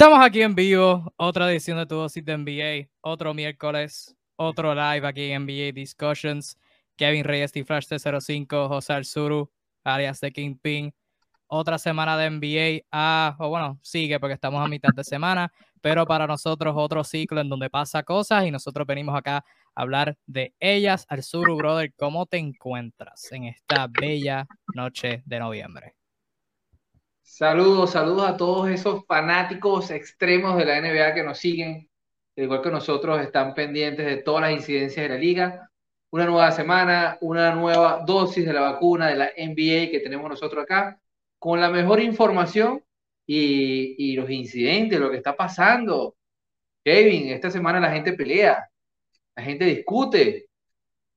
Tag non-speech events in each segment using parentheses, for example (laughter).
Estamos aquí en vivo, otra edición de Tu Dosis de NBA, otro miércoles, otro live aquí en NBA Discussions. Kevin Reyes, T-Flash T05, José Alzuru, alias de Kingpin. Otra semana de NBA. Ah, o bueno, sigue porque estamos a mitad de semana, pero para nosotros otro ciclo en donde pasa cosas y nosotros venimos acá a hablar de ellas. Alzuru, brother, ¿cómo te encuentras en esta bella noche de noviembre? Saludos, saludos a todos esos fanáticos extremos de la NBA que nos siguen, igual que nosotros, están pendientes de todas las incidencias de la liga. Una nueva semana, una nueva dosis de la vacuna de la NBA que tenemos nosotros acá, con la mejor información y, los incidentes, lo que está pasando. Kevin, esta semana la gente pelea, la gente discute,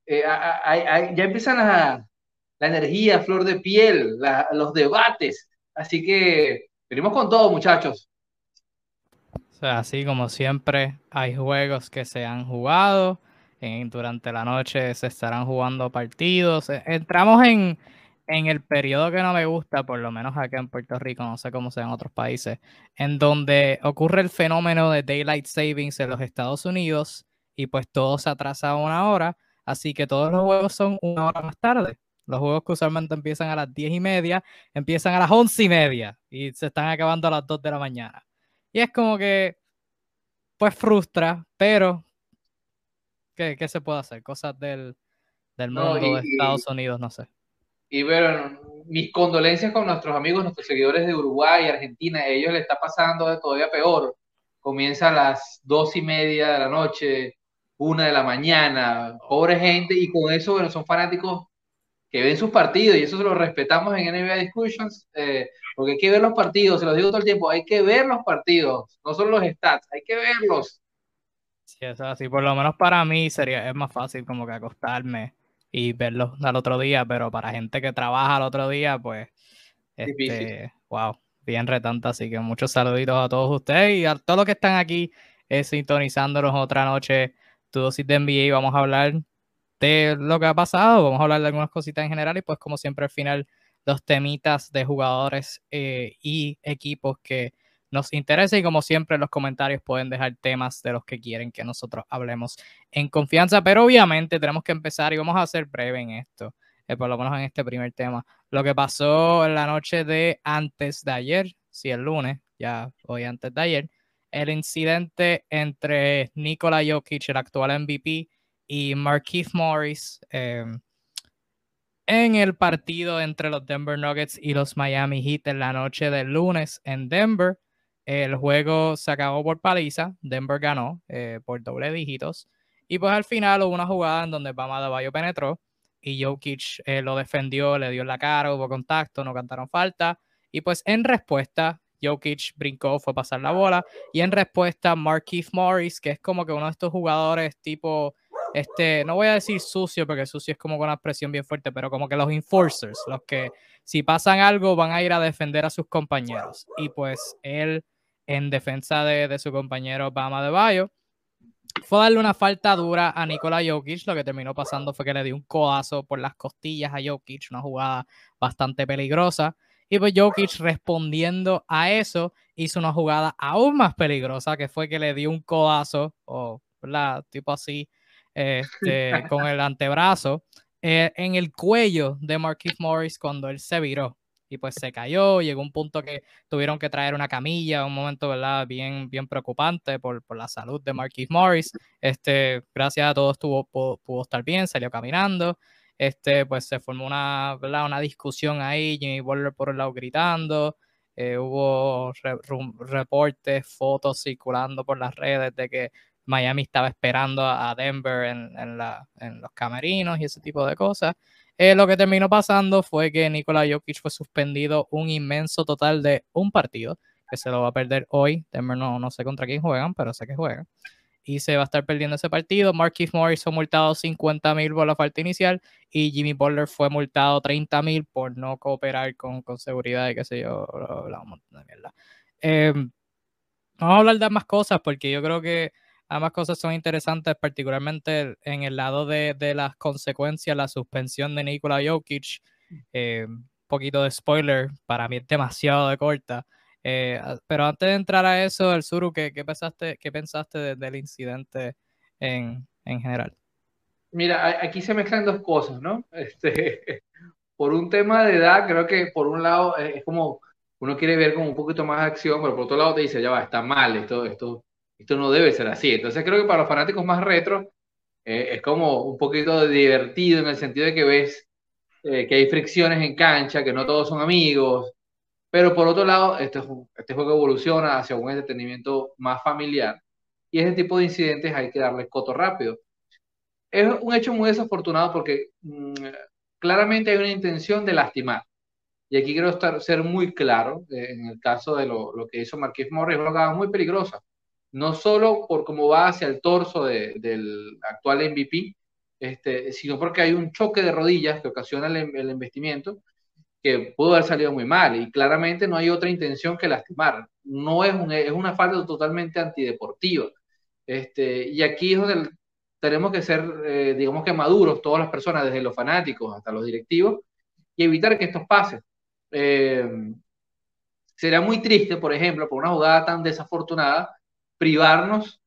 eh, ya empiezan la energía, flor de piel, los debates Así que venimos con todo, muchachos. Así como siempre, hay juegos que se han jugado. durante la noche se estarán jugando partidos. E, entramos en, en el periodo que no me gusta, por lo menos acá en Puerto Rico, no sé cómo sea en otros países, en donde ocurre el fenómeno de Daylight Savings en los Estados Unidos y pues todo se atrasa una hora, así que todos los juegos son una hora más tarde. Los juegos que usualmente empiezan a las 10 y media, empiezan a las 11 y media y se están acabando a las 2 de la mañana. Y es como que, pues frustra, pero ¿qué, qué se puede hacer? Cosas del, del mundo de Estados Unidos, no sé. Y bueno, mis condolencias con nuestros amigos, nuestros seguidores de Uruguay y Argentina. A ellos les está pasando todavía peor. Comienza a las 2 y media de la noche, una de la mañana. Pobre gente. Y con eso, bueno, son fanáticos que ven sus partidos y eso se lo respetamos en NBA Discussions, eh, porque hay que ver los partidos, se los digo todo el tiempo, hay que ver los partidos, no solo los stats, hay que verlos. Sí, eso así, por lo menos para mí sería, es más fácil como que acostarme y verlos al otro día, pero para gente que trabaja al otro día, pues, este, wow, bien retante, así que muchos saluditos a todos ustedes y a todos los que están aquí eh, sintonizándonos otra noche, tu dosis de NBA, vamos a hablar de lo que ha pasado. Vamos a hablar de algunas cositas en general y pues como siempre al final los temitas de jugadores eh, y equipos que nos interesa y como siempre en los comentarios pueden dejar temas de los que quieren que nosotros hablemos en confianza, pero obviamente tenemos que empezar y vamos a ser breve en esto, eh, por lo menos en este primer tema. Lo que pasó en la noche de antes de ayer, si el lunes, ya hoy antes de ayer, el incidente entre Nikola Jokic, el actual MVP, y Markeith Morris em, en el partido entre los Denver Nuggets y los Miami Heat en la noche del lunes en Denver. El juego se acabó por paliza, Denver ganó eh, por doble dígitos. Y pues al final hubo una jugada en donde Bama de Bayo penetró y Jokic eh, lo defendió, le dio en la cara, hubo contacto, no cantaron falta. Y pues en respuesta, Jokic brincó, fue a pasar la bola. Y en respuesta, Markeith Morris, que es como que uno de estos jugadores tipo este, no voy a decir sucio, porque sucio es como con una expresión bien fuerte, pero como que los enforcers, los que si pasan algo van a ir a defender a sus compañeros. Y pues él, en defensa de, su compañero Bama de Bayo, fue a darle una falta dura a Nikola Jokic. Lo que terminó pasando fue que le dio un codazo por las costillas a Jokic, una jugada bastante peligrosa. Y pues Jokic respondiendo a eso hizo una jugada aún más peligrosa, que fue que le dio un codazo, o la tipo así, este, con el antebrazo eh, en el cuello de Marquis Morris cuando él se viró y pues se cayó, llegó un punto que tuvieron que traer una camilla, un momento, ¿verdad? Bien, bien preocupante por, por la salud de Marquis Morris. Este, gracias a todos tuvo, pudo, estar bien, salió caminando. Este, pues se formó una, ¿verdad? una discusión ahí, Jimmy Butler por el lado gritando, eh, hubo reportes, fotos circulando por las redes de que Miami estaba esperando a Denver en, los camerinos y ese tipo de cosas. Eh, lo que terminó pasando fue que Nikola Jokic fue suspendido un inmenso total de un partido, que se lo va a perder hoy. Denver no, no sé contra quién juegan, pero sé que juegan. Y se va a estar perdiendo ese partido. Marquis Morris fue multado 50 mil por la falta inicial y Jimmy Butler fue multado 30 mil por no cooperar con, con seguridad y qué sé yo, de mierda. Em, vamos a hablar de más cosas porque yo creo que Ambas cosas son interesantes, particularmente en el lado de, las consecuencias, la suspensión de Nikola Jokic. eh, poquito de spoiler, para mí es demasiado de corta. Eh, pero antes de entrar a eso, el Suru, ¿qué, qué pensaste, qué pensaste del incidente en, en, general? Mira, aquí se mezclan dos cosas, ¿no? (laughs) Este, por un tema de edad, creo que por un lado es como uno quiere ver como un poquito más de acción, pero por otro lado te dice, ya va, está mal, esto, esto, esto no debe ser así. Entonces creo que para los fanáticos más retro eh, es como un poquito divertido en el sentido de que ves eh, que hay fricciones en cancha, que no todos son amigos, pero por otro lado, este, este juego evoluciona hacia un entretenimiento más familiar y ese tipo de incidentes hay que darle coto rápido. Es un hecho muy desafortunado porque mm, claramente hay una intención de lastimar. Y aquí quiero estar, ser muy claro, eh, en el caso de lo, lo que hizo Marqués Morris, una jugada muy peligrosa. No solo por cómo va hacia el torso de, del actual MVP, este, sino porque hay un choque de rodillas que ocasiona el, el investimiento que pudo haber salido muy mal y claramente no hay otra intención que lastimar. No es, un, es una falta totalmente antideportiva. Este, y aquí es tenemos que ser, eh, digamos que maduros, todas las personas, desde los fanáticos hasta los directivos, y evitar que esto pase. Eh, sería muy triste, por ejemplo, por una jugada tan desafortunada, privarnos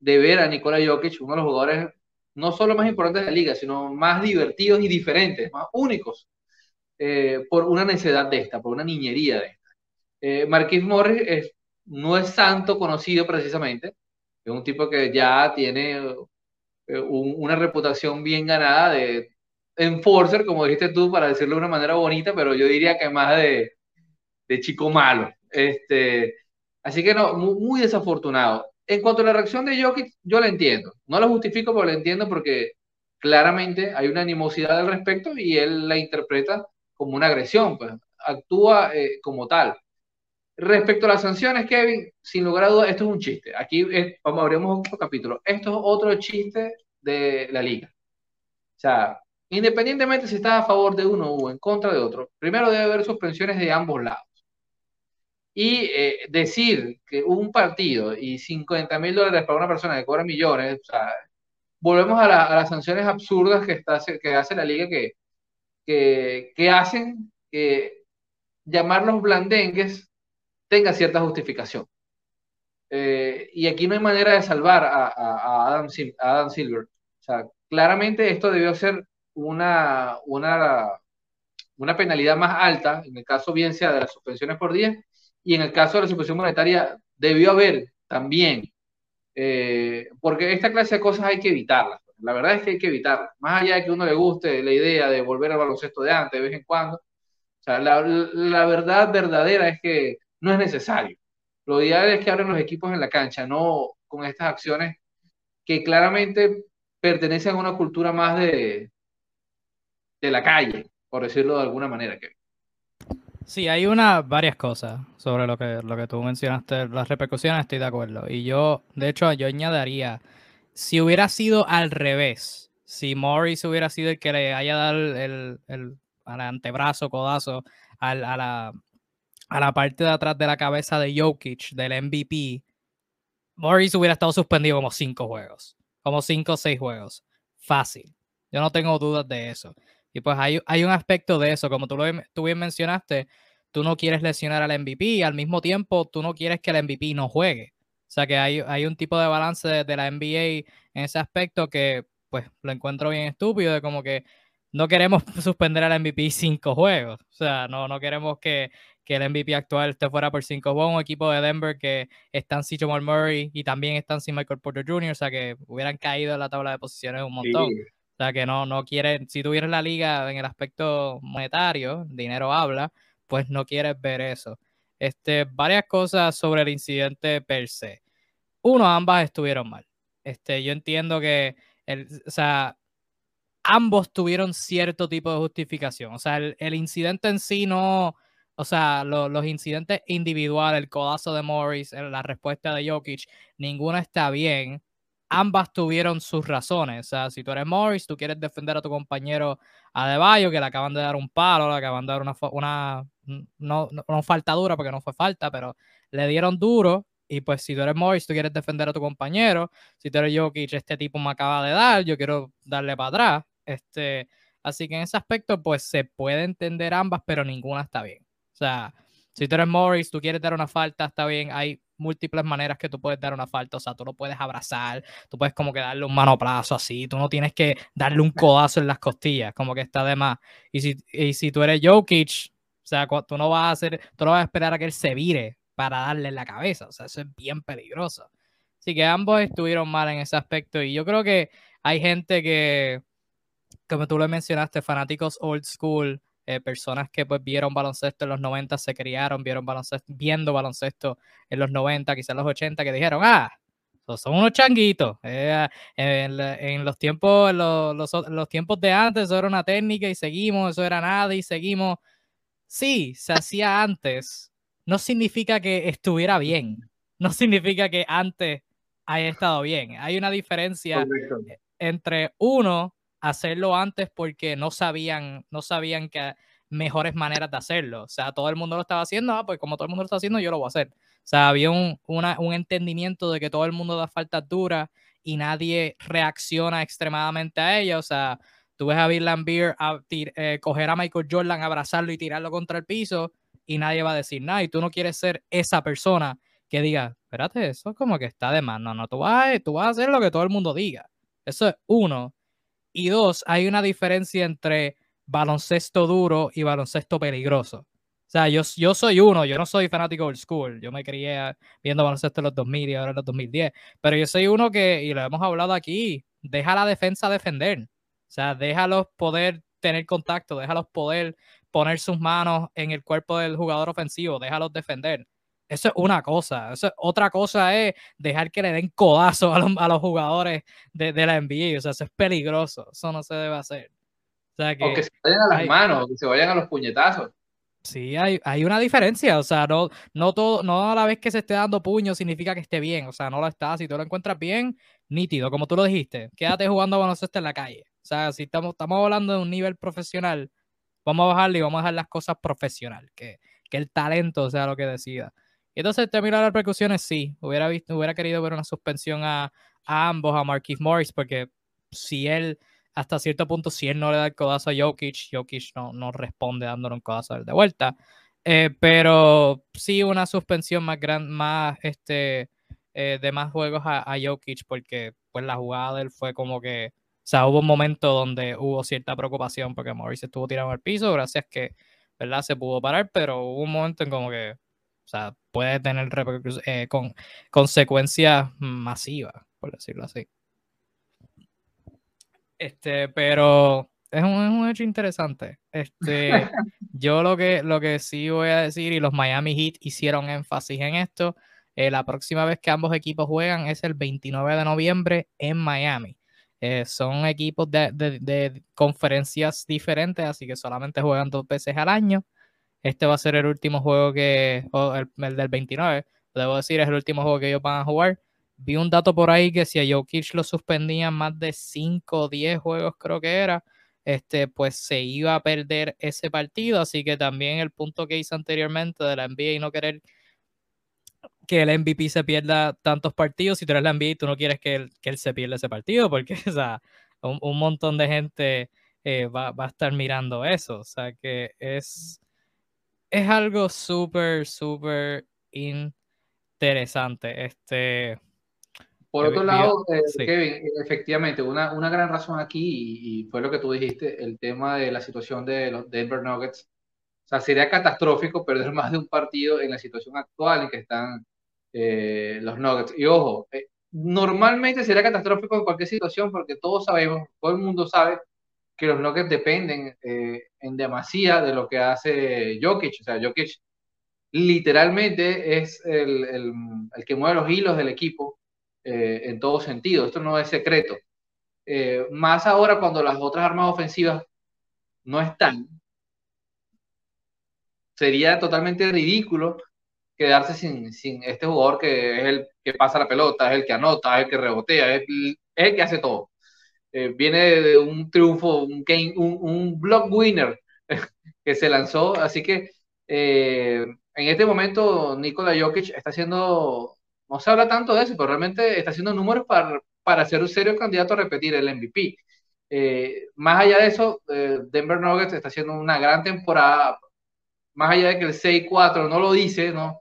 de ver a Nikola Jokic, uno de los jugadores no solo más importantes de la liga, sino más divertidos y diferentes, más únicos, eh, por una necedad de esta, por una niñería de esta. Eh, Marquis Morris es, no es santo conocido precisamente, es un tipo que ya tiene eh, una reputación bien ganada de enforcer, como dijiste tú, para decirlo de una manera bonita, pero yo diría que más de, de chico malo. Este, así que no, muy, desafortunado. En cuanto a la reacción de Jokic, yo la entiendo. No la justifico, pero la entiendo porque claramente hay una animosidad al respecto y él la interpreta como una agresión, pues actúa eh, como tal. Respecto a las sanciones, Kevin, sin lugar a dudas, esto es un chiste. Aquí es, vamos, abrimos otro capítulo. Esto es otro chiste de la liga. O sea, independientemente si está a favor de uno o en contra de otro, primero debe haber suspensiones de ambos lados. Y eh, decir que un partido y 50 mil dólares para una persona que cobra millones, o sea, volvemos a, las sanciones absurdas que, está, que hace la liga que, que, hacen que llamarlos blandengues tenga cierta justificación. Eh, y aquí no hay manera de salvar a, Adam, Adam, Silver. O sea, claramente esto debió ser una, una, una penalidad más alta, en el caso bien sea de las suspensiones por día, y en el caso de la suspensión monetaria debió haber también, eh, porque esta clase de cosas hay que evitarlas. La verdad es que hay que evitarlas. Más allá de que uno le guste la idea de volver al baloncesto de antes, de vez en cuando, la, la verdad verdadera es que no es necesario. Lo ideal es que abren los equipos en la cancha, no con estas acciones que claramente pertenecen a una cultura más de, de la calle, por decirlo de alguna manera. Que... Sí, hay una, varias cosas sobre lo que, lo que tú mencionaste, las repercusiones, estoy de acuerdo. Y yo, de hecho, yo añadiría, si hubiera sido al revés, si Morris hubiera sido el que le haya dado el, el, antebrazo, codazo a, la, a la parte de atrás de la cabeza de Jokic, del MVP, Morris hubiera estado suspendido como cinco juegos, como cinco o seis juegos. Fácil. Yo no tengo dudas de eso. Y pues hay, hay un aspecto de eso, como tú, lo, tú bien mencionaste, tú no quieres lesionar al MVP y al mismo tiempo tú no quieres que el MVP no juegue. O sea que hay, hay un tipo de balance de, la NBA en ese aspecto que pues lo encuentro bien estúpido, de como que no queremos (laughs) suspender al MVP cinco juegos. O sea, no, no queremos que, que el MVP actual esté fuera por cinco juegos. Un equipo de Denver que están sin Jamal Murray y también están sin Michael Porter Jr., o sea que hubieran caído en la tabla de posiciones un montón. O sea, que no, no quieren, si tuvieras la liga en el aspecto monetario, dinero habla, pues no quieres ver eso. Este, varias cosas sobre el incidente per se. Uno, ambas estuvieron mal. Este, yo entiendo que, el, o sea, ambos tuvieron cierto tipo de justificación. O sea, el, incidente en sí no, o sea, los incidentes individuales, el codazo de Morris, la respuesta de Jokic, ninguna está bien ambas tuvieron sus razones. O sea, si tú eres Morris, tú quieres defender a tu compañero Adebayo, que le acaban de dar un palo, le acaban de dar una, una no, no, falta dura porque no fue falta, pero le dieron duro. Y pues si tú eres Morris, tú quieres defender a tu compañero. Si tú eres Jokic, este tipo me acaba de dar, yo quiero darle para atrás. Este, así que en ese aspecto, pues se puede entender ambas, pero ninguna está bien. O sea, Si tú eres Morris, tú quieres dar una falta, está bien. Hay múltiples maneras que tú puedes dar una falta. O sea, tú lo puedes abrazar, tú puedes como que darle un manoplazo así. Tú no tienes que darle un codazo en las costillas, como que está de más. Y si, y si tú eres Jokic, o sea, tú no vas a hacer, tú no vas a esperar a que él se vire para darle en la cabeza. O sea, eso es bien peligroso. Así que ambos estuvieron mal en ese aspecto. Y yo creo que hay gente que, como tú le mencionaste, fanáticos old school, eh, personas que pues vieron baloncesto en los 90, se criaron, vieron baloncesto, viendo baloncesto en los 90, quizás en los 80, que dijeron, ah, son unos changuitos. Eh, en, los tiempos, los, los, tiempos de antes, eso era una técnica y seguimos, eso era nada y seguimos. Sí, se hacía antes. No significa que estuviera bien. No significa que antes haya estado bien. Hay una diferencia entre uno hacerlo antes porque no sabían, no sabían que mejores maneras de hacerlo. O sea, todo el mundo lo estaba haciendo, ah, pues como todo el mundo lo está haciendo, yo lo voy a hacer. O sea, había un, un entendimiento de que todo el mundo da faltas duras y nadie reacciona extremadamente a ella. O sea, tú ves a Bill Lambier a eh, coger a Michael Jordan, abrazarlo y tirarlo contra el piso y nadie va a decir nada. Y tú no quieres ser esa persona que diga, espérate, eso es como que está de más. No, no, tú vas, tú vas a hacer lo que todo el mundo diga. Eso es uno. Y dos, hay una diferencia entre baloncesto duro y baloncesto peligroso. O sea, yo, yo soy uno, yo no soy fanático old school. Yo me crié viendo baloncesto en los 2000 y ahora en los 2010. Pero yo soy uno que, y lo hemos hablado aquí, deja la defensa defender. O sea, déjalos poder tener contacto, déjalos poder poner sus manos en el cuerpo del jugador ofensivo, déjalos defender. Eso es una cosa. Eso otra cosa es dejar que le den codazo a los, a los jugadores de, de, la NBA. O sea, eso es peligroso. Eso no se debe hacer. O, sea, que, se vayan a las manos, que se vayan a los puñetazos. Sí, hay, hay, una diferencia. O sea, no, no, todo, no a la vez que se esté dando puño significa que esté bien. O sea, no lo está. Si tú lo encuentras bien, nítido, como tú lo dijiste. Quédate jugando baloncesto en la calle. O sea, si estamos, estamos hablando de un nivel profesional, vamos a bajarle y vamos a dejar las cosas profesional. Que, que el talento sea lo que decida. Entonces, terminar las repercusiones, sí. Hubiera, visto, hubiera querido ver una suspensión a, ambos, a Marquis Morris, porque si él, hasta cierto punto, si él no le da el codazo a Jokic, Jokic no, no responde dándole un codazo de vuelta. Eh, pero sí una suspensión más grande, más este, eh, de más juegos a, a, Jokic, porque pues la jugada de él fue como que, o sea, hubo un momento donde hubo cierta preocupación porque Morris estuvo tirado al piso, gracias que, ¿verdad? Se pudo parar, pero hubo un momento en como que o sea, puede tener eh, con, consecuencias masivas, por decirlo así. Este, pero es un, es un hecho interesante. Este, (laughs) yo lo que, lo que sí voy a decir, y los Miami Heat hicieron énfasis en esto, eh, la próxima vez que ambos equipos juegan es el 29 de noviembre en Miami. Eh, son equipos de, de, de, conferencias diferentes, así que solamente juegan dos veces al año. Este va a ser el último juego que, o el, del 29, debo decir, es el último juego que ellos van a jugar. Vi un dato por ahí que si a Jokic lo suspendían más de 5 o 10 juegos, creo que era, este, pues se iba a perder ese partido. Así que también el punto que hice anteriormente de la NBA y no querer que el MVP se pierda tantos partidos. Si tú eres la NBA, tú no quieres que él, que él se pierda ese partido, porque (laughs) o sea, un, un montón de gente eh, va, va, a estar mirando eso. O sea que es es algo súper, súper interesante. Este, Por otro lado, eh, Kevin, efectivamente, una, una, gran razón aquí, y, fue lo que tú dijiste, el tema de la situación de los Denver Nuggets. O sea, sería catastrófico perder (laughs) más de un partido en la situación actual en que están eh, los Nuggets. Y ojo, eh, normalmente sería catastrófico en cualquier situación porque todos sabemos, todo el mundo sabe que los Nuggets dependen eh, en demasía de lo que hace Jokic. O sea, Jokic literalmente es el, el, que mueve los hilos del equipo eh, en todo sentido. Esto no es secreto. Eh, más ahora cuando las otras armas ofensivas no están, sería totalmente ridículo quedarse sin, sin este jugador que es el que pasa la pelota, es el que anota, es el que rebotea, el, es el que hace todo. Eh, viene de un triunfo, un, game, un, un block winner (laughs) que se lanzó, así que eh, en este momento Nikola Jokic está haciendo, no se habla tanto de eso, pero realmente está haciendo números para, para ser un serio candidato a repetir el MVP. Eh, más allá de eso, Denver Nuggets está haciendo una gran temporada, más allá de que el 6-4 no lo dice, ¿no?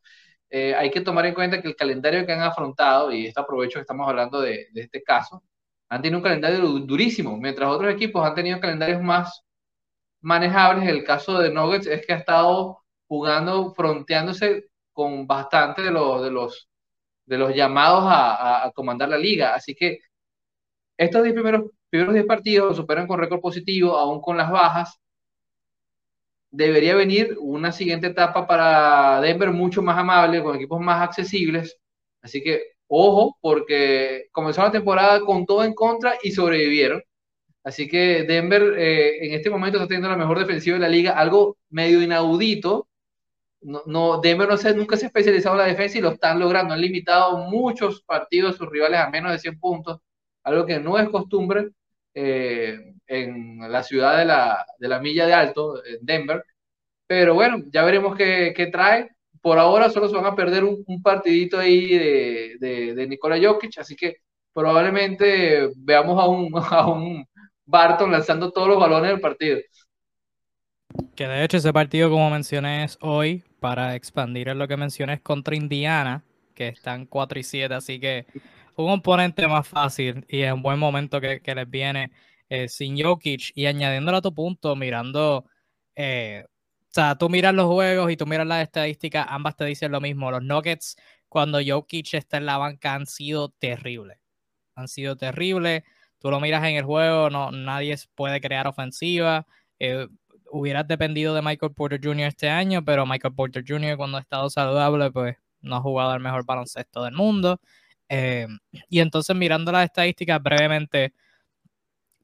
Eh, hay que tomar en cuenta que el calendario que han afrontado, y esto aprovecho que estamos hablando de, de este caso, han tenido un calendario durísimo, mientras otros equipos han tenido calendarios más manejables. El caso de Nuggets es que ha estado jugando, fronteándose con bastante de los, de los, de los llamados a, a, comandar la liga. Así que estos 10 primeros, primeros 10 partidos superan con récord positivo, aún con las bajas. Debería venir una siguiente etapa para Denver mucho más amable, con equipos más accesibles. Así que ojo, porque comenzó la temporada con todo en contra y sobrevivieron. Así que Denver eh, en este momento está teniendo la mejor defensiva de la liga, algo medio inaudito. No, Denver no se, nunca se ha especializado en la defensa y lo están logrando. Han limitado muchos partidos sus rivales a menos de 100 puntos, algo que no es costumbre eh, en la ciudad de la, milla de alto, en Denver. Pero bueno, ya veremos qué trae. Por ahora solo se van a perder un, un partidito ahí de, de, de Nikola Jokic, así que probablemente veamos a un, (laughs) a un Barton lanzando todos los balones del partido. Que de hecho ese partido, como mencioné, es hoy, para expandir en lo que mencioné, es contra Indiana, que están 4 y 7, así que un oponente más fácil y es un buen momento que, que les viene eh, sin Jokic y añadiéndolo a tu punto, mirando, eh, o sea, tú miras los juegos y tú miras las estadísticas, ambas te dicen lo mismo, los Nuggets cuando Jokic está en la banca han sido terribles, han sido terribles, tú lo miras en el juego, no, nadie puede crear ofensiva. Eh, hubieras dependido de Michael Porter Jr. este año, pero Michael Porter Jr. cuando ha estado saludable, pues no ha jugado el mejor baloncesto del mundo. Eh, y entonces mirando las estadísticas brevemente,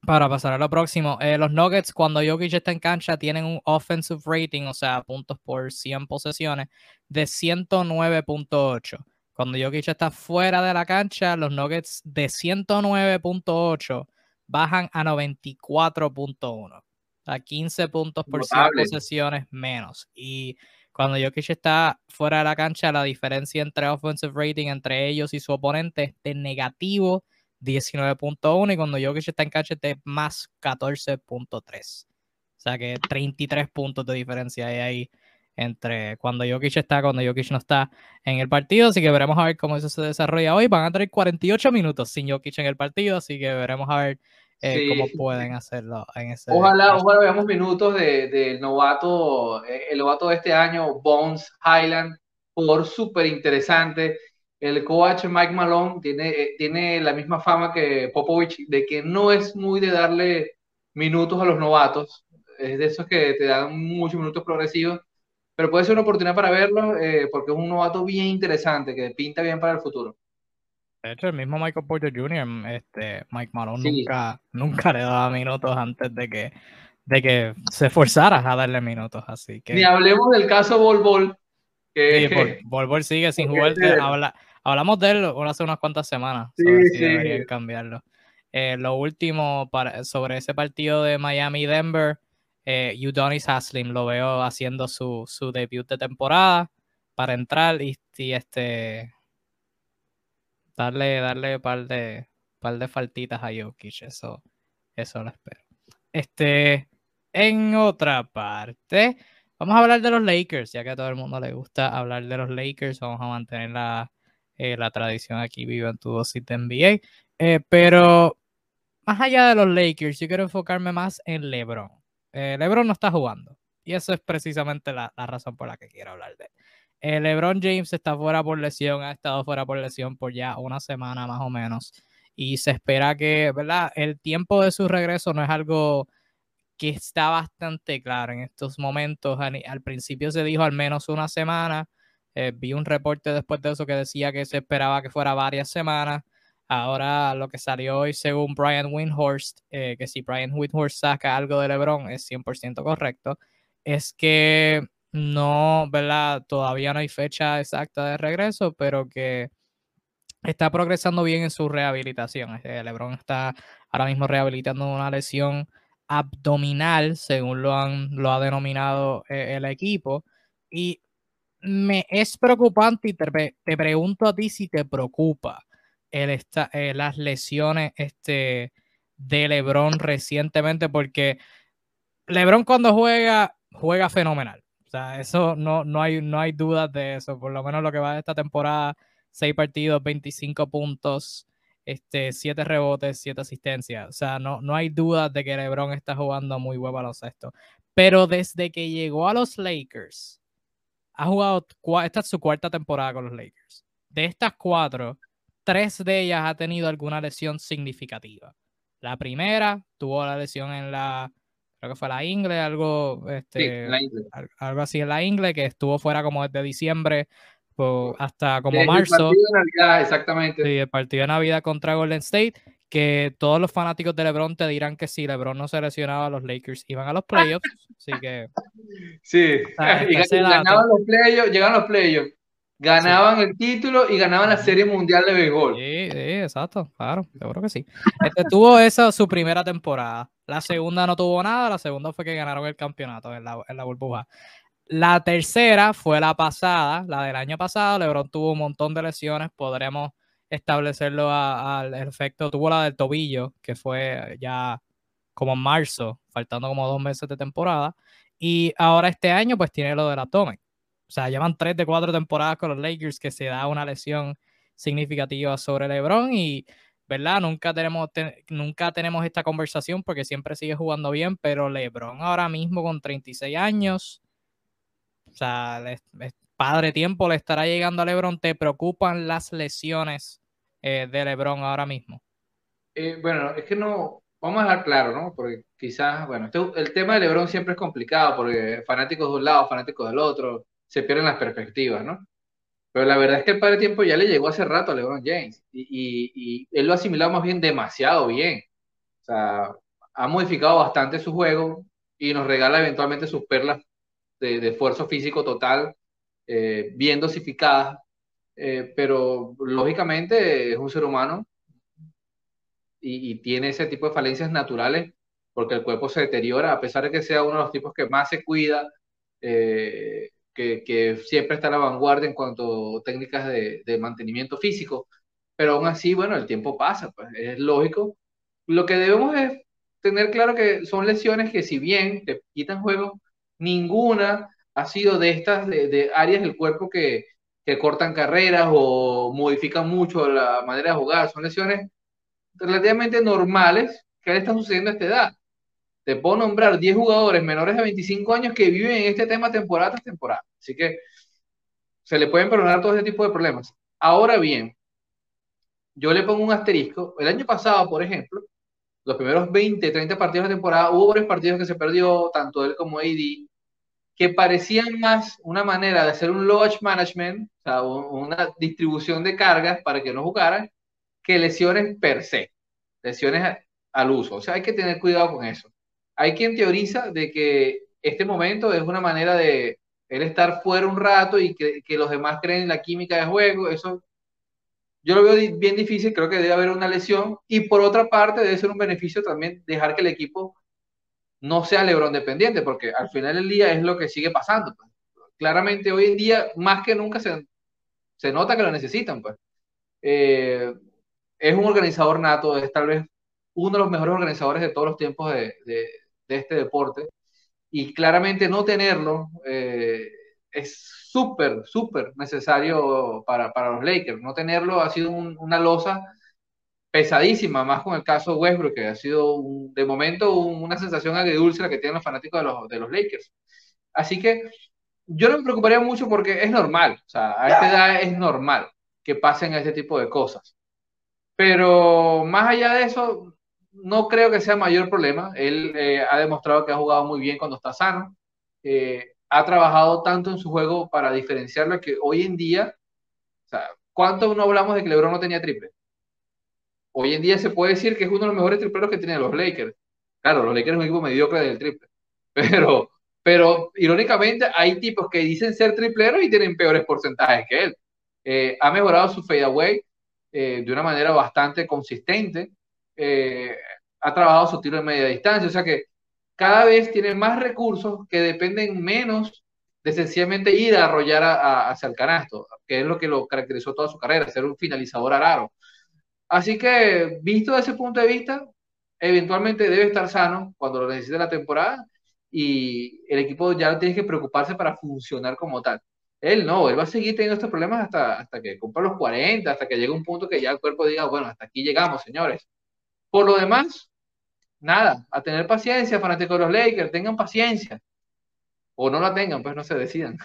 para pasar a lo próximo, eh, los Nuggets cuando Jokic está en cancha tienen un offensive rating, o sea, puntos por 100 posesiones, de 109.8. Cuando Jokic está fuera de la cancha, los Nuggets de 109.8 bajan a 94.1. A 15 puntos por 100 posesiones menos. Y cuando Jokic está fuera de la cancha, la diferencia entre offensive rating entre ellos y su oponente es de negativo 19.1 y cuando Jokic está en es de más 14.3. O sea que 33 puntos de diferencia hay ahí entre cuando Jokic está, cuando Jokic no está en el partido, así que veremos a ver cómo eso se desarrolla hoy. Van a tener 48 minutos sin Jokic en el partido, así que veremos a ver eh, cómo pueden hacerlo en ese. Ojalá, ojalá veamos minutos del de novato, eh, el novato de este año, Bones Highland, por súper interesante. El coach Mike Malone tiene, eh, tiene la misma fama que Popovich de que no es muy de darle minutos a los novatos, es de esos que te dan muchos minutos progresivos pero puede ser una oportunidad para verlo eh, porque es un novato bien interesante que pinta bien para el futuro. De hecho, el mismo Michael Porter Jr., este, Mike Malone nunca, nunca le daba minutos antes de que, de que se esforzara a darle minutos, así que... Ni hablemos del caso Bol Bol. Que... Sí, Bol, Bol sigue sin jugar. Habla, hablamos de él hace unas cuantas semanas. Sí, sí. deberían cambiarlo. Eh, lo último para, sobre ese partido de Miami-Denver, eh, Udonis Haslim lo veo haciendo su, su debut de temporada para entrar y, este darle, darle un par de, par de faltitas a Jokic, eso, eso lo espero. Este, en otra parte, vamos a hablar de los Lakers, ya que a todo el mundo le gusta hablar de los Lakers, vamos a mantener la, eh, la tradición aquí viva en tu dosis de NBA. Eh, pero más allá de los Lakers, yo quiero enfocarme más en LeBron. Eh, LeBron no está jugando. Y eso es precisamente la, razón por la que quiero hablar de él. Eh, LeBron James está fuera por lesión, ha estado fuera por lesión por ya una semana más o menos. Y se espera que, ¿verdad? El tiempo de su regreso no es algo que está bastante claro en estos momentos. Al, principio se dijo al menos una semana. Eh, vi un reporte después de eso que decía que se esperaba que fuera varias semanas. Ahora lo que salió hoy según Brian Windhorst, eh, que si Brian Windhorst saca algo de LeBron es 100% correcto, es que no, ¿verdad? Todavía no hay fecha exacta de regreso, pero que está progresando bien en su rehabilitación. Eh, LeBron está ahora mismo rehabilitando una lesión abdominal, según lo, han, lo ha denominado eh, el equipo. Y me es preocupante y te pregunto a ti si te preocupa el eh, las lesiones este, de LeBron recientemente, porque LeBron cuando juega, juega fenomenal. O sea, eso no, no, hay, no hay dudas de eso. Por lo menos lo que va de esta temporada, seis partidos, 25 puntos, este, siete rebotes, siete asistencias. O sea, no, no hay dudas de que LeBron está jugando muy buen baloncesto. Pero desde que llegó a los Lakers, ha jugado, esta es su cuarta temporada con los Lakers. De estas cuatro, tres de ellas ha tenido alguna lesión significativa. La primera tuvo la lesión en la, creo que fue la ingle, algo, este, algo así en la ingle, que estuvo fuera como desde diciembre hasta como marzo. El partido de Navidad, exactamente. Sí, el partido de Navidad contra Golden State, que todos los fanáticos de LeBron te dirán que si LeBron no se lesionaba, los Lakers iban a los playoffs, así que... (laughs) Sí, (laughs) y ganaban los playoffs, llegaban los playoffs ganaban el título y ganaban la Serie Mundial de Béisbol. Sí, sí, exacto, claro, seguro que sí. Este, tuvo esa su primera temporada. La segunda no tuvo nada, la segunda fue que ganaron el campeonato en la, en la burbuja. La tercera fue la pasada, la del año pasado. LeBron tuvo un montón de lesiones, podremos establecerlo al efecto. Tuvo la del tobillo, que fue ya como en marzo, faltando como dos meses de temporada. Y ahora este año, pues tiene lo del abdomen. O sea, llevan tres de cuatro temporadas con los Lakers que se da una lesión significativa sobre LeBron y, ¿verdad? Nunca tenemos, nunca tenemos esta conversación porque siempre sigue jugando bien, pero LeBron ahora mismo con 36 años, o sea, padre tiempo le estará llegando a LeBron. ¿Te preocupan las lesiones eh, de LeBron ahora mismo? Eh, bueno, es que no, vamos a dejar claro, ¿no? Porque quizás, bueno, este, el tema de LeBron siempre es complicado porque fanáticos de un lado, fanáticos del otro se pierden las perspectivas, ¿no? Pero la verdad es que el padre tiempo ya le llegó hace rato a LeBron James y, él lo ha asimilado más bien demasiado bien. O sea, ha modificado bastante su juego y nos regala eventualmente sus perlas de, esfuerzo físico total, eh, bien dosificadas, eh, pero lógicamente es un ser humano y, tiene ese tipo de falencias naturales porque el cuerpo se deteriora, a pesar de que sea uno de los tipos que más se cuida. Eh, que, siempre está a la vanguardia en cuanto a técnicas de, mantenimiento físico, pero aún así, bueno, el tiempo pasa, pues es lógico. Lo que debemos es tener claro que son lesiones que si bien te quitan juego, ninguna ha sido de estas, de, áreas del cuerpo que, que cortan carreras o modifican mucho la manera de jugar, son lesiones relativamente normales que le están sucediendo a esta edad te puedo nombrar 10 jugadores menores de 25 años que viven en este tema temporada tras temporada. Así que se le pueden perdonar todo ese tipo de problemas. Ahora bien, yo le pongo un asterisco. El año pasado, por ejemplo, los primeros 20, 30 partidos de temporada, hubo varios partidos que se perdió, tanto él como AD, que parecían más una manera de hacer un load management, o sea, una distribución de cargas para que no jugaran, que lesiones per se, lesiones al uso. O sea, hay que tener cuidado con eso. Hay quien teoriza de que este momento es una manera de él estar fuera un rato y que, los demás creen en la química de juego. Eso yo lo veo bien difícil, creo que debe haber una lesión. Y por otra parte, debe ser un beneficio también dejar que el equipo no sea Lebron dependiente, porque al final del día es lo que sigue pasando. Pues. Claramente hoy en día, más que nunca, se, se nota que lo necesitan. Pues. Eh, es un organizador nato, es tal vez uno de los mejores organizadores de todos los tiempos de, de este deporte. Y claramente no tenerlo eh, es súper, súper necesario para, para, los Lakers. No tenerlo ha sido una losa pesadísima, más con el caso Westbrook, que ha sido de momento una sensación agridulce la que tienen los fanáticos de los, de los Lakers. Así que yo no me preocuparía mucho porque es normal, o sea, a esta edad es normal que pasen este tipo de cosas. Pero más allá de eso, no creo que sea mayor problema. Él eh, ha demostrado que ha jugado muy bien cuando está sano. Eh, ha trabajado tanto en su juego para diferenciarlo que hoy en día, o sea, ¿cuánto no hablamos de que LeBron no tenía triple? Hoy en día se puede decir que es uno de los mejores tripleros que tienen los Lakers. Claro, los Lakers es un equipo mediocre del triple. (laughs) Pero, pero irónicamente hay tipos que dicen ser tripleros y tienen peores porcentajes que él. Eh, ha mejorado su fadeaway de una manera bastante consistente. Eh, ha trabajado su tiro de media distancia, o sea que cada vez tiene más recursos que dependen menos de sencillamente ir a arrollar hacia el canasto, que es lo que lo caracterizó toda su carrera, ser un finalizador raro. Así que, visto desde ese punto de vista, eventualmente debe estar sano cuando lo necesite la temporada y el equipo ya tiene que preocuparse para funcionar como tal. Él no, él va a seguir teniendo estos problemas hasta, hasta que cumpla los 40, hasta que llegue un punto que ya el cuerpo diga, bueno, hasta aquí llegamos, señores. Por lo demás, nada, a tener paciencia, fanáticos de los Lakers, tengan paciencia. O no la tengan, pues no se decidan.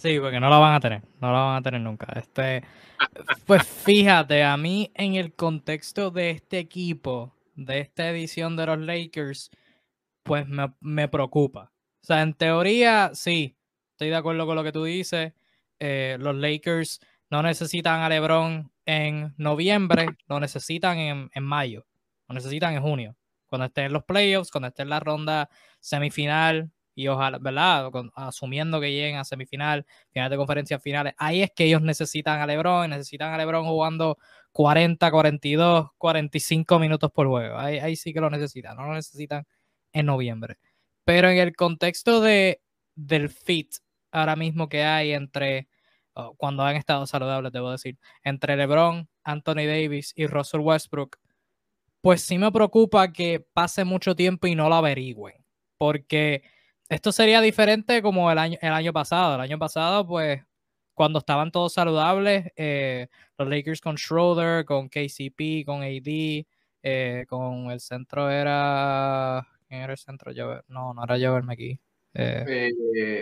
Sí, porque no la van a tener, no la van a tener nunca. Este, pues fíjate, a mí en el contexto de este equipo, de esta edición de los Lakers, pues me, me preocupa. O sea, en teoría, sí, estoy de acuerdo con lo que tú dices. Eh, los Lakers no necesitan a LeBron en noviembre, lo necesitan en, en mayo, lo necesitan en junio, cuando estén en los playoffs, cuando estén en la ronda semifinal, y ojalá, ¿verdad? asumiendo que lleguen a semifinal, final de conferencias finales, ahí es que ellos necesitan a LeBron, necesitan a LeBron jugando 40, 42, 45 minutos por juego. Ahí, ahí sí que lo necesitan, no lo necesitan en noviembre. Pero en el contexto de, del fit ahora mismo que hay entre, oh, cuando han estado saludables, debo decir, entre LeBron, Anthony Davis y Russell Westbrook, pues sí me preocupa que pase mucho tiempo y no lo averigüen. Porque esto sería diferente como el año, el año pasado. El año pasado, pues, cuando estaban todos saludables, eh, los Lakers con Schroeder, con KCP, con AD, eh, con el centro era. ¿Quién era el centro? No, no era Jover aquí. Eh,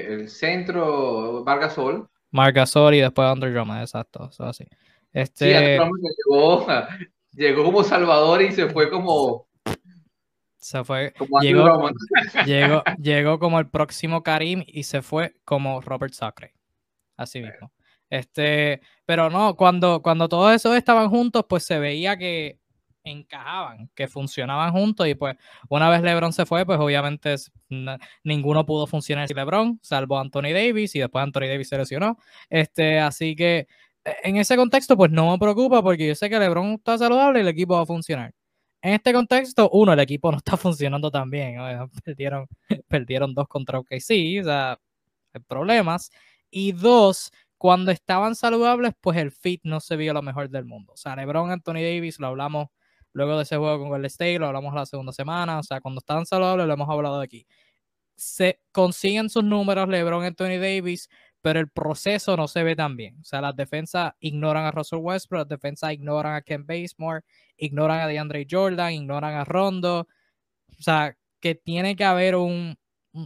el centro, Margasol. Margasol y después Andre Drummond, exacto. Eso así. Este... Sí, llegó, (laughs) llegó como Salvador y se fue como se fue. Llegó, (laughs) llegó, llegó, como el próximo Karim y se fue como Robert Sacre. Así mismo. Este, pero no, cuando, cuando todos esos estaban juntos, pues se veía que encajaban, que funcionaban juntos y pues una vez LeBron se fue, pues obviamente ninguno pudo funcionar sin LeBron, salvo Anthony Davis y después Anthony Davis se lesionó. Este, así que e, en ese contexto pues no me preocupa porque yo sé que LeBron está saludable y el equipo va a funcionar. En este contexto, uno, el equipo no está (laughs) funcionando tan bien. Perdieron, perdieron dos contra OKC, o sea, hay problemas. Y dos, cuando estaban saludables, pues el fit no se vio lo mejor del mundo. O sea, LeBron, Anthony Davis, lo hablamos luego de ese juego con el State, lo hablamos la segunda semana. O sea, cuando estaban saludables, lo hemos hablado aquí. Se consiguen sus números LeBron, Anthony Davis, pero el proceso no se ve tan bien. O sea, las defensas ignoran a Russell Westbrook, las defensas ignoran a Ken Basemore, ignoran a DeAndre Jordan, ignoran a Rondo. O sea, que tiene que haber un,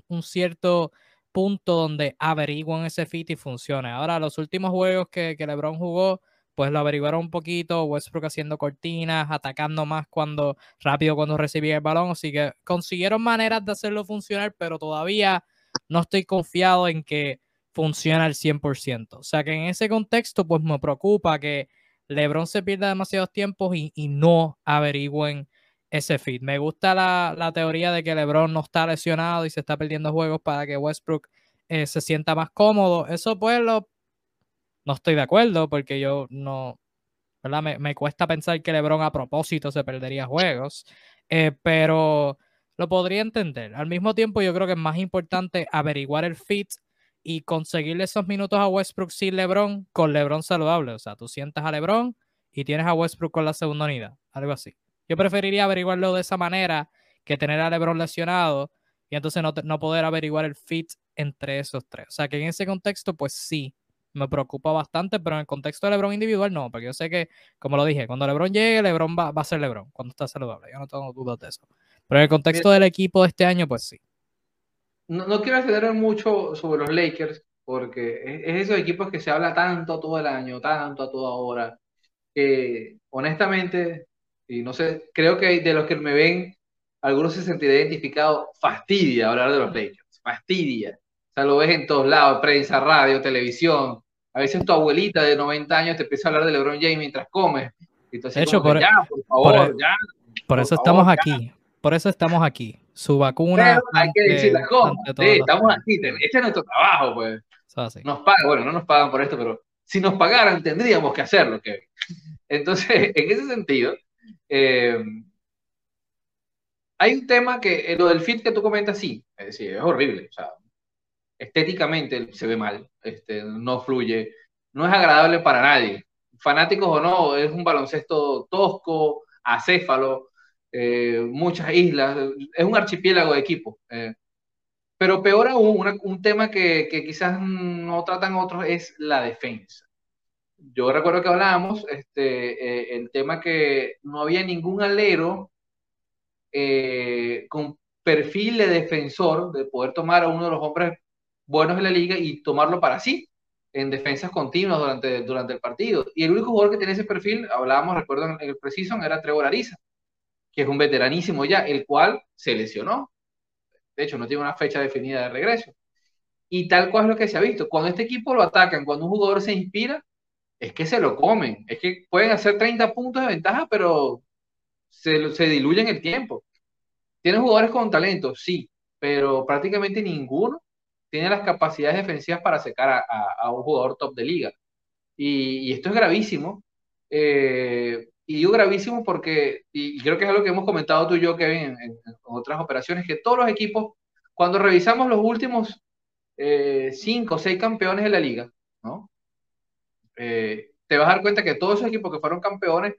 un, cierto punto donde averiguan ese fit y funcione. Ahora, los últimos juegos que, que LeBron jugó, pues lo averiguaron un poquito, Westbrook haciendo cortinas, atacando más cuando rápido cuando recibía el balón, así que consiguieron maneras de hacerlo funcionar, pero todavía no estoy confiado en que funciona al 100%. O sea que en ese contexto, pues me preocupa que LeBron se pierda demasiados tiempos y, no averigüen ese fit. Me gusta la, teoría de que LeBron no está lesionado y se está perdiendo juegos para que Westbrook eh, se sienta más cómodo. Eso pues lo, no estoy de acuerdo porque yo no, ¿verdad? Me, cuesta pensar que LeBron a propósito se perdería juegos, eh, pero lo podría entender. Al mismo tiempo yo creo que es más importante averiguar el fit y conseguirle esos minutos a Westbrook sin LeBron con LeBron saludable. O sea, tú sientas a LeBron y tienes a Westbrook con la segunda unidad, algo así. Yo preferiría averiguarlo de esa manera que tener a LeBron lesionado y entonces no, no poder averiguar el fit entre esos tres. O sea, que en ese contexto, pues sí, me preocupa bastante, pero en el contexto de LeBron individual no, porque yo sé que, como lo dije, cuando LeBron llegue, LeBron va, va a ser LeBron cuando está saludable. Yo no tengo dudas de eso. Pero en el contexto del equipo de este año, pues sí no, quiero acceder mucho sobre los Lakers, porque es, esos equipos que se habla tanto todo el año, tanto a toda hora, que honestamente, y no sé, creo que de los que me ven, algunos se sentirán identificados, fastidia hablar de los Lakers, fastidia. O sea, lo ves en todos lados, prensa, radio, televisión. A veces tu abuelita de 90 años te empieza a hablar de LeBron James mientras comes. Y de hecho, por, ya, por favor, ya. Por eso estamos aquí. Por eso estamos aquí. Su vacuna. hay que decir las cosas. Sí, estamos aquí. Este es nuestro trabajo, pues. Nos pagan, bueno, no nos pagan por esto, pero si nos pagaran tendríamos que hacerlo, Kevin. Entonces, (laughs) en ese sentido, eh, hay un tema que eh, lo del fit que tú comentas, sí, es decir, es horrible. O sea, estéticamente se ve mal, este, no fluye, no es agradable para nadie. Fanáticos o no, es un baloncesto tosco, acéfalo, eh, muchas islas, es un archipiélago de equipos. Eh, Pero peor aún, un tema que, quizás no tratan otros es la defensa. Yo recuerdo que hablábamos este, eh, el tema que no había ningún alero con perfil de defensor, de poder tomar a uno de los hombres buenos de la liga y tomarlo para sí en defensas continuas durante, durante el partido. Y el único jugador que tiene ese perfil, hablábamos, recuerdo en el preciso, era Trevor Ariza, que es un veteranísimo ya, el cual se lesionó. De hecho, no tiene una fecha definida de regreso. Y tal cual es lo que se ha visto. Cuando este equipo lo atacan, cuando un jugador se inspira, es que se lo comen. Es que pueden hacer 30 puntos de ventaja, pero se, se diluye en el tiempo. Tiene jugadores con talento, sí, pero prácticamente ninguno tiene las capacidades defensivas para secar a, un jugador top de liga. Y, esto es gravísimo. Eh, y digo gravísimo porque, y creo que es algo que hemos comentado tú y yo, Kevin, en, otras operaciones, que todos los equipos, cuando revisamos los últimos eh, cinco o seis campeones de la liga, ¿no? Eh, te vas a dar cuenta que todos esos equipos que fueron campeones,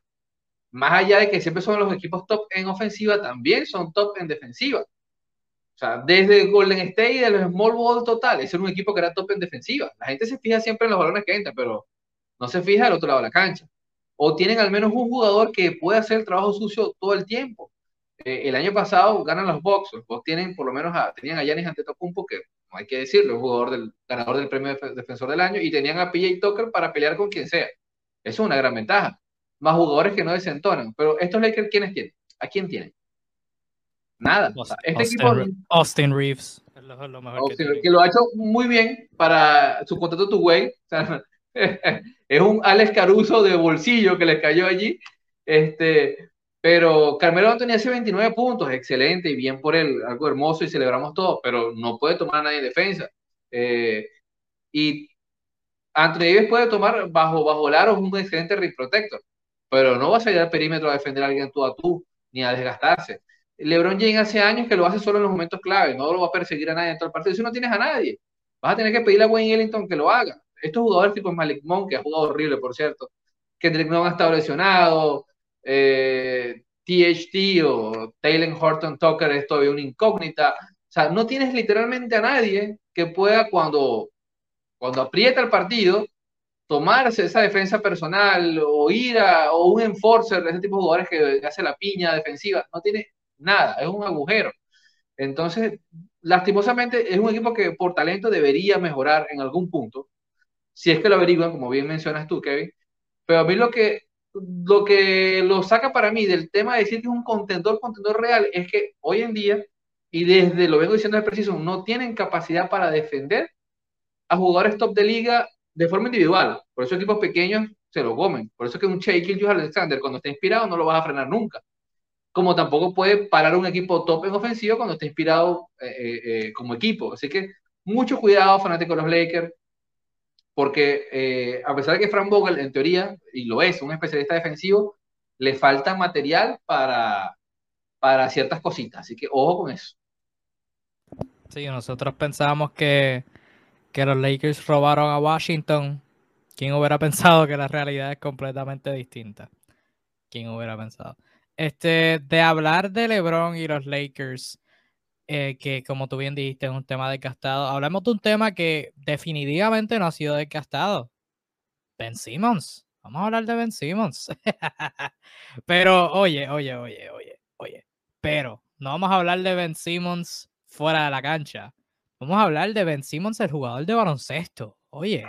más allá de que siempre son los equipos top en ofensiva, también son top en defensiva. O sea, desde Golden State y de los Small Ball total, ese era un equipo que era top en defensiva. La gente se fija siempre en los balones que entran, pero no se fija al otro lado de la cancha. O tienen al menos un jugador que puede hacer el trabajo sucio todo el tiempo. Eh, el año pasado ganan los Bucks, los Bucks tienen por lo menos a, tenían a Giannis Antetokounmpo, que no hay que decirlo, un jugador del ganador del premio de defensor del año, y tenían a PJ Tucker para pelear con quien sea. Eso es una gran ventaja. Más jugadores que no desentonan. Pero estos Lakers, ¿quiénes tienen? ¿A quién tienen? Nada. este Austin, equipo, Austin Reeves. que, lo ha hecho muy bien para su contrato tu way. (laughs) es un Alex Caruso de bolsillo que les cayó allí. Este, pero Carmelo Anthony hace 29 puntos, excelente y bien por él, algo hermoso y celebramos todo, pero no puede tomar a nadie en defensa. Eh, y Anthony Davis puede tomar bajo, bajo el aro un excelente ring protector, pero no va a salir al perímetro a defender a alguien tú a tú, ni a desgastarse. LeBron James hace años que lo hace solo en los momentos clave, no lo va a perseguir a nadie en todo el partido. Si no tienes a nadie, vas a tener que pedirle a Wayne Ellington que lo haga. Estos jugadores tipo Malik Monk, que ha jugado horrible, por cierto, Kendrick no ha estado lesionado, eh, THT o Taylor Horton Tucker es todavía una incógnita. O sea, no tienes literalmente a nadie que pueda cuando, cuando aprieta el partido tomarse esa defensa personal o ir a o un enforcer ese tipo de jugadores que hace la piña defensiva. No tiene nada, es un agujero. Entonces, lastimosamente, es un equipo que por talento debería mejorar en algún punto, si es que lo averiguan, como bien mencionas tú, Kevin. Pero a mí lo que lo que lo saca para mí del tema de decir que es un contendor, contendor real, es que hoy en día, y desde lo vengo diciendo de preciso, no tienen capacidad para defender a jugadores top de liga de forma individual. Por eso equipos pequeños se lo comen. Por eso que un Shaquille Alexander, cuando está inspirado, no lo vas a frenar nunca como tampoco puede parar un equipo top en ofensivo cuando está inspirado eh, eh, eh, como equipo. Así que mucho cuidado, fanáticos de los Lakers, porque a pesar de que Frank Vogel, en teoría, y lo es, un especialista defensivo, le falta material para, para ciertas cositas. Así que ojo con eso. Sí, nosotros pensábamos que, que los Lakers robaron a Washington. ¿Quién hubiera pensado que la realidad es completamente distinta? ¿Quién hubiera pensado? Este, de hablar de LeBron y los Lakers, eh, que como tú bien dijiste, es un tema desgastado. Hablemos de un tema que definitivamente no ha sido desgastado. Ben Simmons. Vamos a hablar de Ben Simmons. (laughs) pero, oye, oye, oye, oye, oye. Pero no vamos a hablar de Ben Simmons fuera de la cancha. Vamos a hablar de Ben Simmons, el jugador de baloncesto. Oye,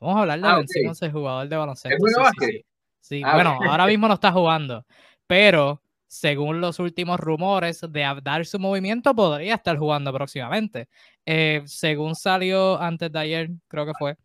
vamos a hablar de ah, Ben Simmons, el jugador de baloncesto. sí, ah, bueno, ahora mismo no está jugando pero según los últimos rumores de dar su movimiento, podría estar jugando próximamente. Eh, según salió antes de ayer, creo que fue,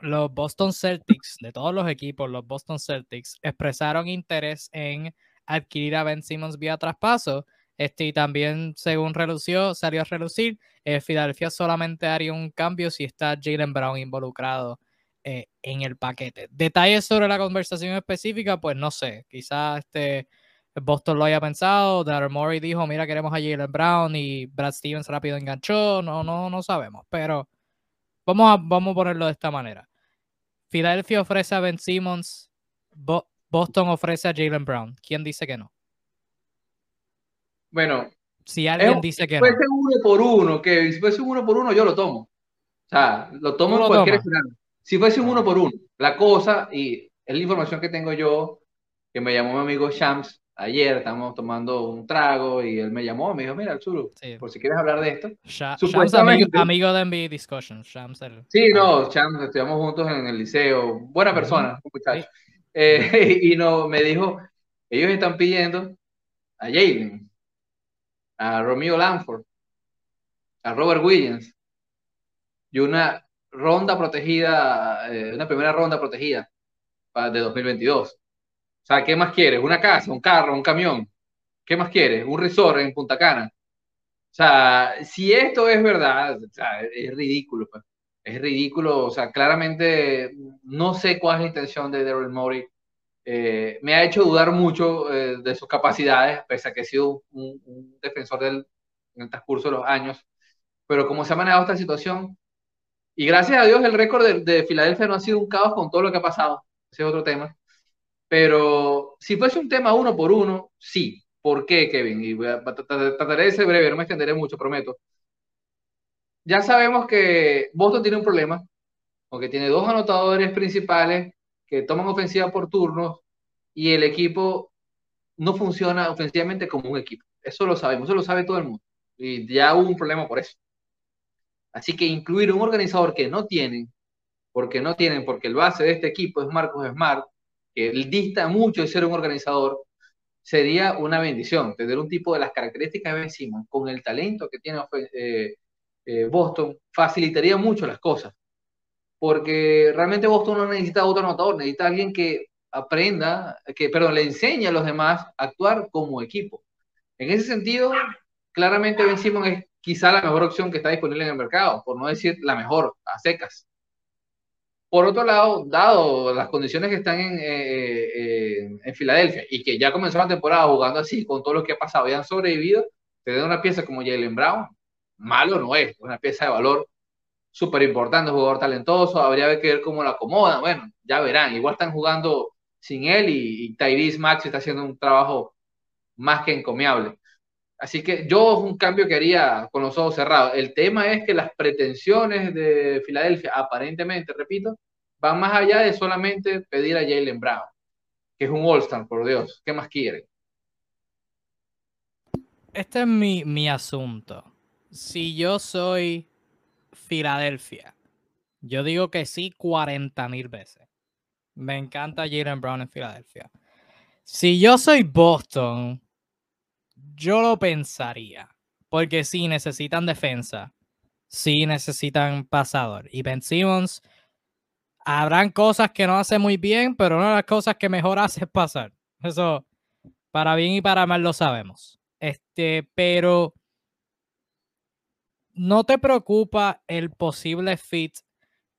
los Boston Celtics, de todos los equipos, los Boston Celtics expresaron interés en adquirir a Ben Simmons vía traspaso. Este, y también, según relució, salió a relucir, eh, Filadelfia solamente haría un cambio si está Jalen Brown involucrado eh, en el paquete. Detalles sobre la conversación específica, pues no sé. Quizás este Boston lo haya pensado. Daryl Morey dijo, mira, queremos a Jalen Brown y Brad Stevens rápido enganchó. No, no, no sabemos. Pero vamos a, vamos a ponerlo de esta manera. Philadelphia ofrece a Ben Simmons. Boston ofrece a Jalen Brown. ¿Quién dice que no? Bueno, si alguien dice que fuese uno por uno, que si fuese uno por uno, yo lo tomo. O sea, lo tomo en cualquier final. Si fuese un uno por uno, la cosa, y es la información que tengo yo, que me llamó mi amigo Shams ayer, estamos tomando un trago y él me llamó, me dijo, mira, Churu, por si quieres hablar de esto. Shams, amigo, amigo, de NBA Discussion. Shams sí, no, Shams, estudiamos juntos en el liceo, buena persona, un muchacho. Eh, (laughs) y no, me dijo, ellos están pidiendo a Jalen, a Romeo Lanford, a Robert Williams y una ronda protegida, eh, una primera ronda protegida de 2022. O sea, ¿qué más quieres? ¿Una casa, un carro, un camión? ¿Qué más quieres? ¿Un resort en Punta Cana? O sea, si esto es verdad, es ridículo. Pues. Es ridículo. O sea, claramente no sé cuál es la intención de Daryl Morey. Eh, me ha hecho dudar mucho eh, de sus capacidades, pese a que he sido un, defensor del, en el transcurso de los años. Pero como se ha manejado esta situación, y gracias a Dios el récord de, de Filadelfia no ha sido un caos con todo lo que ha pasado. Ese es otro tema. Pero si fuese un tema uno por uno, sí. ¿Por qué, Kevin? Y trataré de ser breve, no me extenderé mucho, prometo. Ya sabemos que Boston tiene un problema, porque tiene dos anotadores principales que toman ofensiva por turnos y el equipo no funciona ofensivamente como un equipo. Eso lo sabemos, eso lo sabe todo el mundo. Y ya hubo un problema por eso. Así que incluir un organizador que no tienen, porque no tienen, porque el base de este equipo es Marcos Smart, que dista mucho de ser un organizador, sería una bendición. Tener un tipo de las características de Ben Simon, con el talento que tiene eh, eh, Boston, facilitaría mucho las cosas. Porque realmente Boston no necesita otro anotador, necesita alguien que aprenda, que, perdón, le enseñe a los demás a actuar como equipo. En ese sentido, claramente Ben Simon es quizá la mejor opción que está disponible en el mercado, por no decir la mejor, a secas. Por otro lado, dado las condiciones que están en, eh, eh, en Filadelfia y que ya comenzó la temporada jugando así, con todo lo que ha pasado y han sobrevivido, tener una pieza como Jalen Brown, malo no es, una pieza de valor súper importante, jugador talentoso, habría que ver cómo lo acomoda, bueno, ya verán, igual están jugando sin él y, y Tyrese Max está haciendo un trabajo más que encomiable. Así que yo un cambio que haría con los ojos cerrados. El tema es que las pretensiones de Filadelfia, aparentemente, repito, van más allá de solamente pedir a Jalen Brown, que es un All-Star, por Dios. ¿Qué más quieren? Este es mi, mi asunto. Si yo soy Filadelfia, yo digo que sí 40 mil veces. Me encanta Jalen Brown en Filadelfia. Si yo soy Boston, yo lo pensaría. Porque sí necesitan defensa. Sí necesitan pasador. Y Ben Simmons, habrán cosas que no hace muy bien, pero una de las cosas que mejor (laughs) hace es pasar. Eso, para bien y para mal lo sabemos. Este, pero ¿no te preocupa el posible fit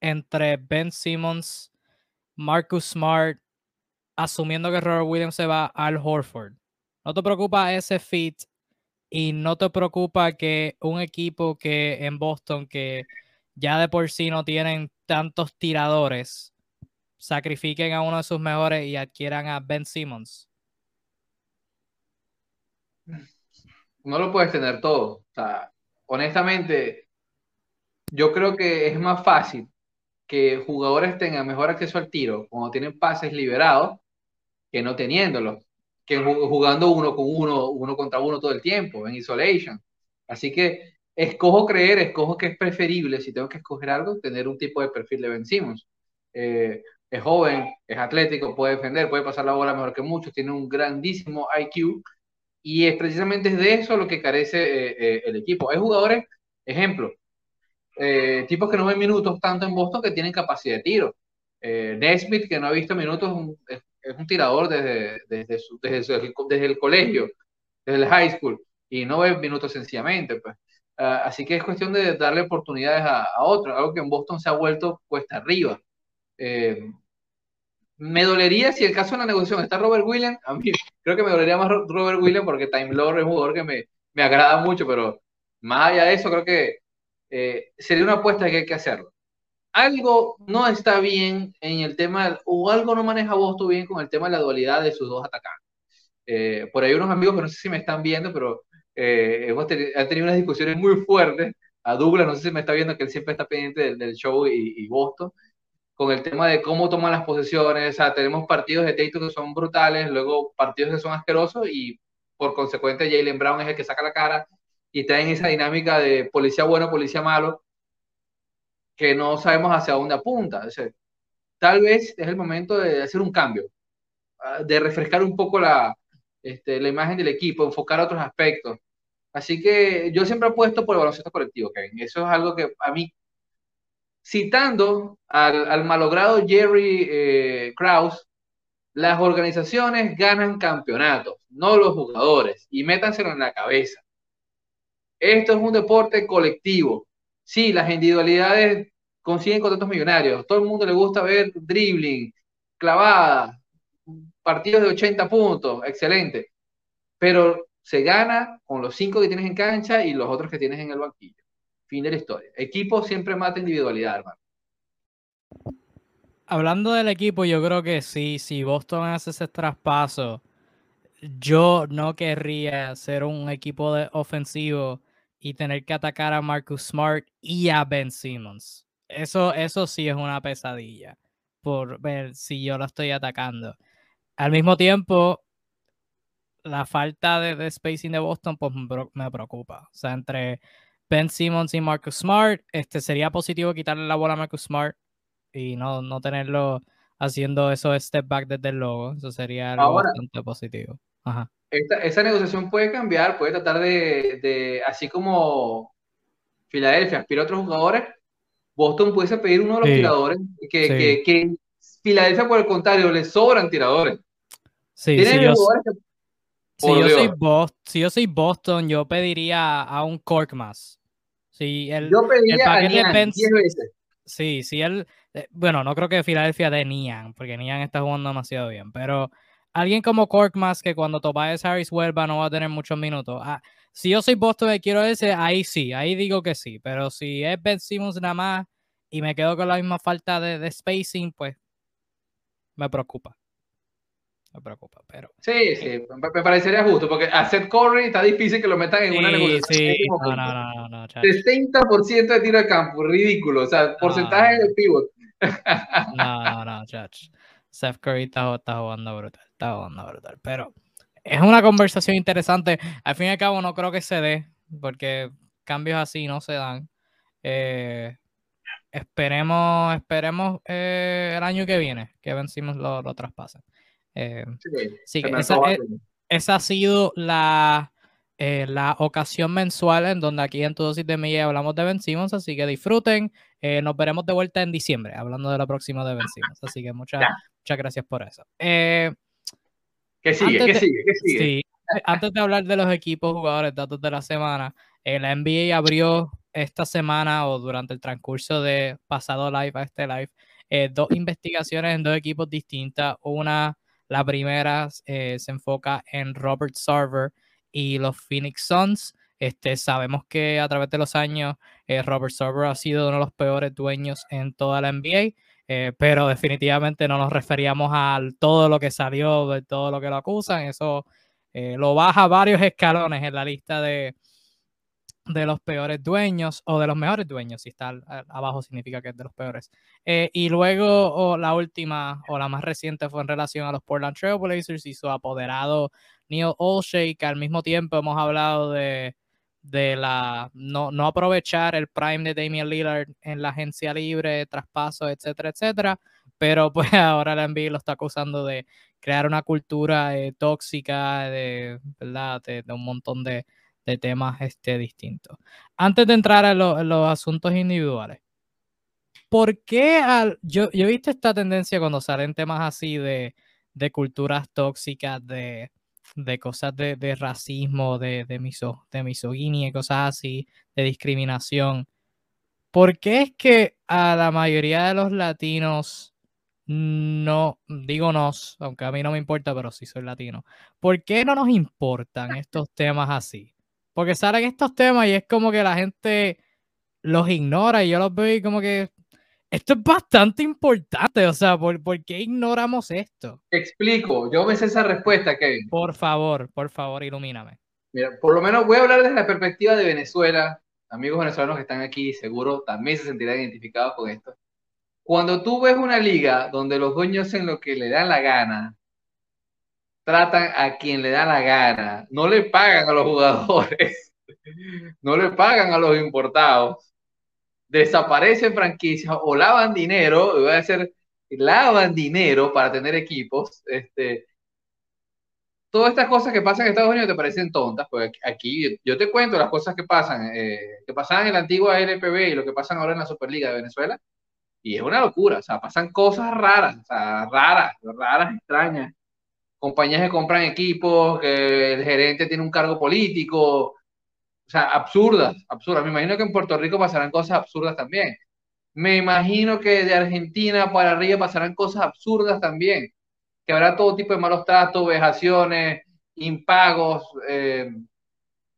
entre Ben Simmons, Marcus Smart, asumiendo que Robert Williams se va al Horford? No te preocupa ese fit y no te preocupa que un equipo que en Boston que ya de por sí no tienen tantos tiradores sacrifiquen a uno de sus mejores y adquieran a Ben Simmons. No lo puedes tener todo. O sea, honestamente, yo creo que es más fácil que jugadores tengan mejor acceso al tiro cuando tienen pases liberados que no teniéndolos que jugando uno con uno, uno contra uno todo el tiempo, en isolation. Así que escojo creer, escojo que es preferible, si tengo que escoger algo, tener un tipo de perfil de Ben Simmons. Eh, es joven, es atlético, puede defender, puede pasar la bola mejor que muchos, tiene un grandísimo IQ y es precisamente de eso lo que carece eh, eh, el equipo. Hay jugadores, ejemplo, tipos que no ven minutos tanto en Boston que tienen capacidad de tiro. Nesmith, que no ha visto minutos, es es un tirador desde, desde, su, desde, desde, el colegio, desde el high school, y no ve minutos sencillamente. Pues. Ah, así que es cuestión de darle oportunidades a, a otros, algo que en Boston se ha vuelto cuesta arriba. Eh, me dolería si el caso de la negociación está Robert Williams, a mí creo que me dolería más Robert Williams porque Time Lord es un jugador que me, me agrada mucho, pero más allá de eso creo que eh, sería una apuesta que hay que hacerlo algo no está bien en el tema, o algo no maneja Boston bien con el tema de la dualidad de sus dos atacantes. Eh, por ahí unos amigos que no sé si me están viendo, pero eh, hemos tenido unas discusiones muy fuertes. A Douglas, no sé si me está viendo, que él siempre está pendiente del, show y, y, Boston, con el tema de cómo toman las posesiones. O sea, tenemos partidos de Tatum que son brutales, luego partidos que son asquerosos y por consecuente Jalen Brown es el que saca la cara y está en esa dinámica de policía bueno, policía malo, que no sabemos hacia dónde apunta. O sea, tal vez es el momento de hacer un cambio, ah, de refrescar un poco la, este, la imagen del equipo, enfocar otros aspectos. Así que yo siempre apuesto por el baloncesto colectivo, Kevin. Eso es algo que a mí, citando al, malogrado Jerry eh, Krause, las organizaciones ganan campeonatos, no los jugadores, y métanselo en la cabeza. Esto es un deporte colectivo. Sí, las individualidades consiguen contratos millonarios. Todo el mundo le gusta ver dribbling, clavadas, partidos de 80 puntos, excelente. Pero se gana con los cinco que tienes en cancha y los otros que tienes en el banquillo. Fin de la historia. Equipo siempre mata individualidad, hermano. Hablando del equipo, yo creo que sí, si Boston hace ese traspaso, yo no querría ser un equipo de ofensivo y tener que atacar a Marcus Smart y a Ben Simmons. Eso, eso sí es una pesadilla por ver si yo lo estoy atacando. Al mismo tiempo, la falta de, spacing de Boston pues me preocupa. O sea, entre Ben Simmons y Marcus Smart, este sería positivo quitarle la bola a Marcus Smart y no, no tenerlo haciendo eso step back desde el logo. Eso sería algo bastante positivo. Ajá. Esa negociación puede cambiar, puede tratar de, así como Filadelfia aspira a otros jugadores, Boston puede pedir uno de los tiradores, que, que, que, Filadelfia por el contrario le sobran tiradores. Sí, si yo, soy Boston, yo pediría a un Cork más. el, yo pediría a Nian veces. Sí, sí, él, eh, bueno, no creo que Filadelfia de Nian, porque Nian está jugando demasiado bien, pero alguien como Cork más que cuando Tobias Harris vuelva no va a tener muchos minutos. Ah, si yo soy Boston y quiero ese, ahí sí, ahí digo que sí, pero si es Ben Simmons nada más y me quedo con la misma falta de spacing, pues me preocupa me preocupa, pero... Sí, sí, me parecería justo, porque hacer Curry está difícil que lo metan en una negociación. Sí, no, no, no, no, 60% de tiro de campo, ridículo, o sea, porcentaje de pivot. No, no, no. Seth Curry está, jugando brutal, está jugando brutal, pero es una conversación interesante. Al fin y al cabo no creo que se dé, porque cambios así no se dan. Eh, esperemos, esperemos eh, el año que viene que vencimos lo, lo traspasen. Eh, sí, esa, ha sido la, eh, la ocasión mensual en donde aquí en Tu Dosis de Milla hablamos de vencimos, así que disfruten. Eh, nos veremos de vuelta en diciembre hablando de la próxima de vencimos, así que muchas, muchas gracias por eso. ¿Qué sigue? ¿Qué sigue? ¿Qué sigue? antes de hablar de los equipos jugadores, datos de la semana, la NBA abrió esta semana o durante el transcurso de pasado live a este live, dos investigaciones en dos equipos distintas. Una la primera eh, se enfoca en Robert Sarver y los Phoenix Suns. Este, sabemos que a través de los años eh, Robert Sarver ha sido uno de los peores dueños en toda la NBA, eh, pero definitivamente no nos referíamos a todo lo que salió, de todo lo que lo acusan. Eso lo baja varios escalones en la lista de, de los peores dueños o de los mejores dueños, si está abajo significa que es de los peores. Eh, y luego la última o la más reciente fue en relación a los Portland Trailblazers y su apoderado Neil Olshey, que al mismo tiempo hemos hablado de, de la no, no, aprovechar el prime de Damian Lillard en la agencia libre, traspaso, etcétera, etcétera. Pero (laughs) pues ahora la NBA lo está acusando de crear una cultura eh, tóxica, de, ¿verdad? de un montón de, de temas este, distintos. Antes de entrar a, los asuntos individuales, ¿por qué al, yo, yo he visto esta tendencia cuando salen temas así de, de culturas tóxicas, de, de cosas de, de racismo, de, de, miso, de misoginia cosas así, de discriminación? ¿Por qué es que a la mayoría de los latinos no, digo nos, aunque a mí no me importa, pero sí soy latino. ¿Por qué no nos importan estos temas así? Porque salen estos temas y es como que la gente los ignora y yo los veo y como que esto es bastante importante. O sea, ¿por, qué ignoramos esto? Te explico, yo me sé esa respuesta, Kevin. Por favor, por favor, ilumíname. Mira, por lo menos voy a hablar desde la perspectiva de Venezuela. Amigos venezolanos que están aquí, seguro también se sentirán identificados con esto. Cuando tú ves una liga donde los dueños hacen lo que le dan la gana, tratan a quien le da la gana, no le pagan a los jugadores, (laughs) no le pagan a los importados, desaparecen franquicias o lavan dinero, voy a decir, lavan dinero para tener equipos, este, todas estas cosas que pasan en Estados Unidos te parecen tontas, pues aquí yo te cuento las cosas que pasan, eh, que pasaban en la antigua LPB y lo que pasan ahora en la Superliga de Venezuela, y es una locura, o sea, pasan cosas raras, o sea, raras, raras, extrañas. Compañías que compran equipos, que el gerente tiene un cargo político, o sea, absurdas, absurdas. Me imagino que en Puerto Rico pasarán cosas absurdas también. Me imagino que de Argentina para arriba pasarán cosas absurdas también, que habrá todo tipo de malos tratos, vejaciones, impagos, eh,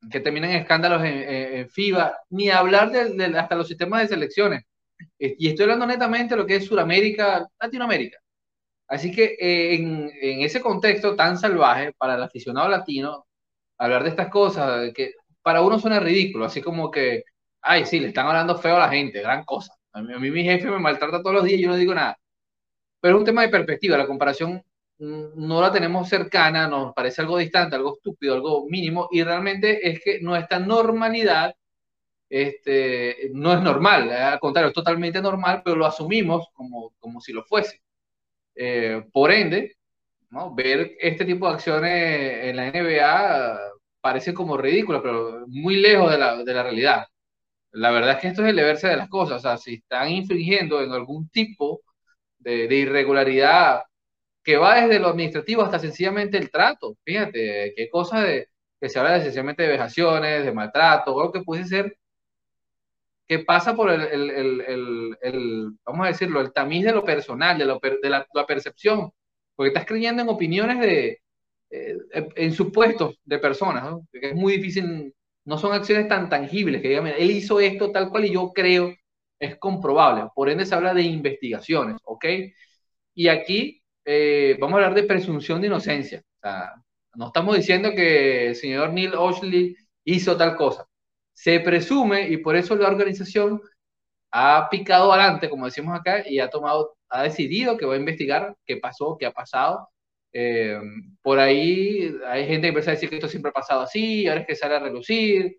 que terminan escándalos en, FIBA, ni hablar de, hasta los sistemas de selecciones. Y estoy hablando netamente de lo que es Sudamérica, Latinoamérica. Así que eh, en, ese contexto tan salvaje para el aficionado latino, hablar de estas cosas que para uno suena ridículo, así como que, ay, sí, le están hablando feo a la gente, gran cosa. A mí, mi jefe me maltrata todos los días y yo no digo nada. Pero es un tema de perspectiva, la comparación mm, no la tenemos cercana, nos parece algo distante, algo estúpido, algo mínimo, y realmente es que nuestra normalidad este, no es normal, al contrario, es totalmente normal, pero lo asumimos como, como si lo fuese. Eh, por ende, ¿no? ver este tipo de acciones en la NBA parece como ridículo, pero muy lejos de la, de la realidad. La verdad es que esto es el deberse de las cosas. O sea, si están infringiendo en algún tipo de, de irregularidad que va desde lo administrativo hasta sencillamente el trato. Fíjate, qué cosa de que se habla de sencillamente de vejaciones, de maltrato, algo que puede ser que pasa por el, el, el, vamos a decirlo, el tamiz de lo personal, de, lo, de la, percepción, porque estás creyendo en opiniones de, eh, en supuestos de personas, ¿no? es muy difícil, no son acciones tan tangibles, que digan, él hizo esto tal cual y yo creo es comprobable, por ende se habla de investigaciones, ¿ok? Y aquí eh, vamos a hablar de presunción de inocencia, o sea, no estamos diciendo que el señor Neil Oshley hizo tal cosa, se presume y por eso la organización ha picado adelante, como decimos acá, y ha tomado, ha decidido que va a investigar qué pasó, qué ha pasado. Eh, por ahí hay gente que empieza a decir que esto siempre ha pasado así, ahora es que sale a relucir,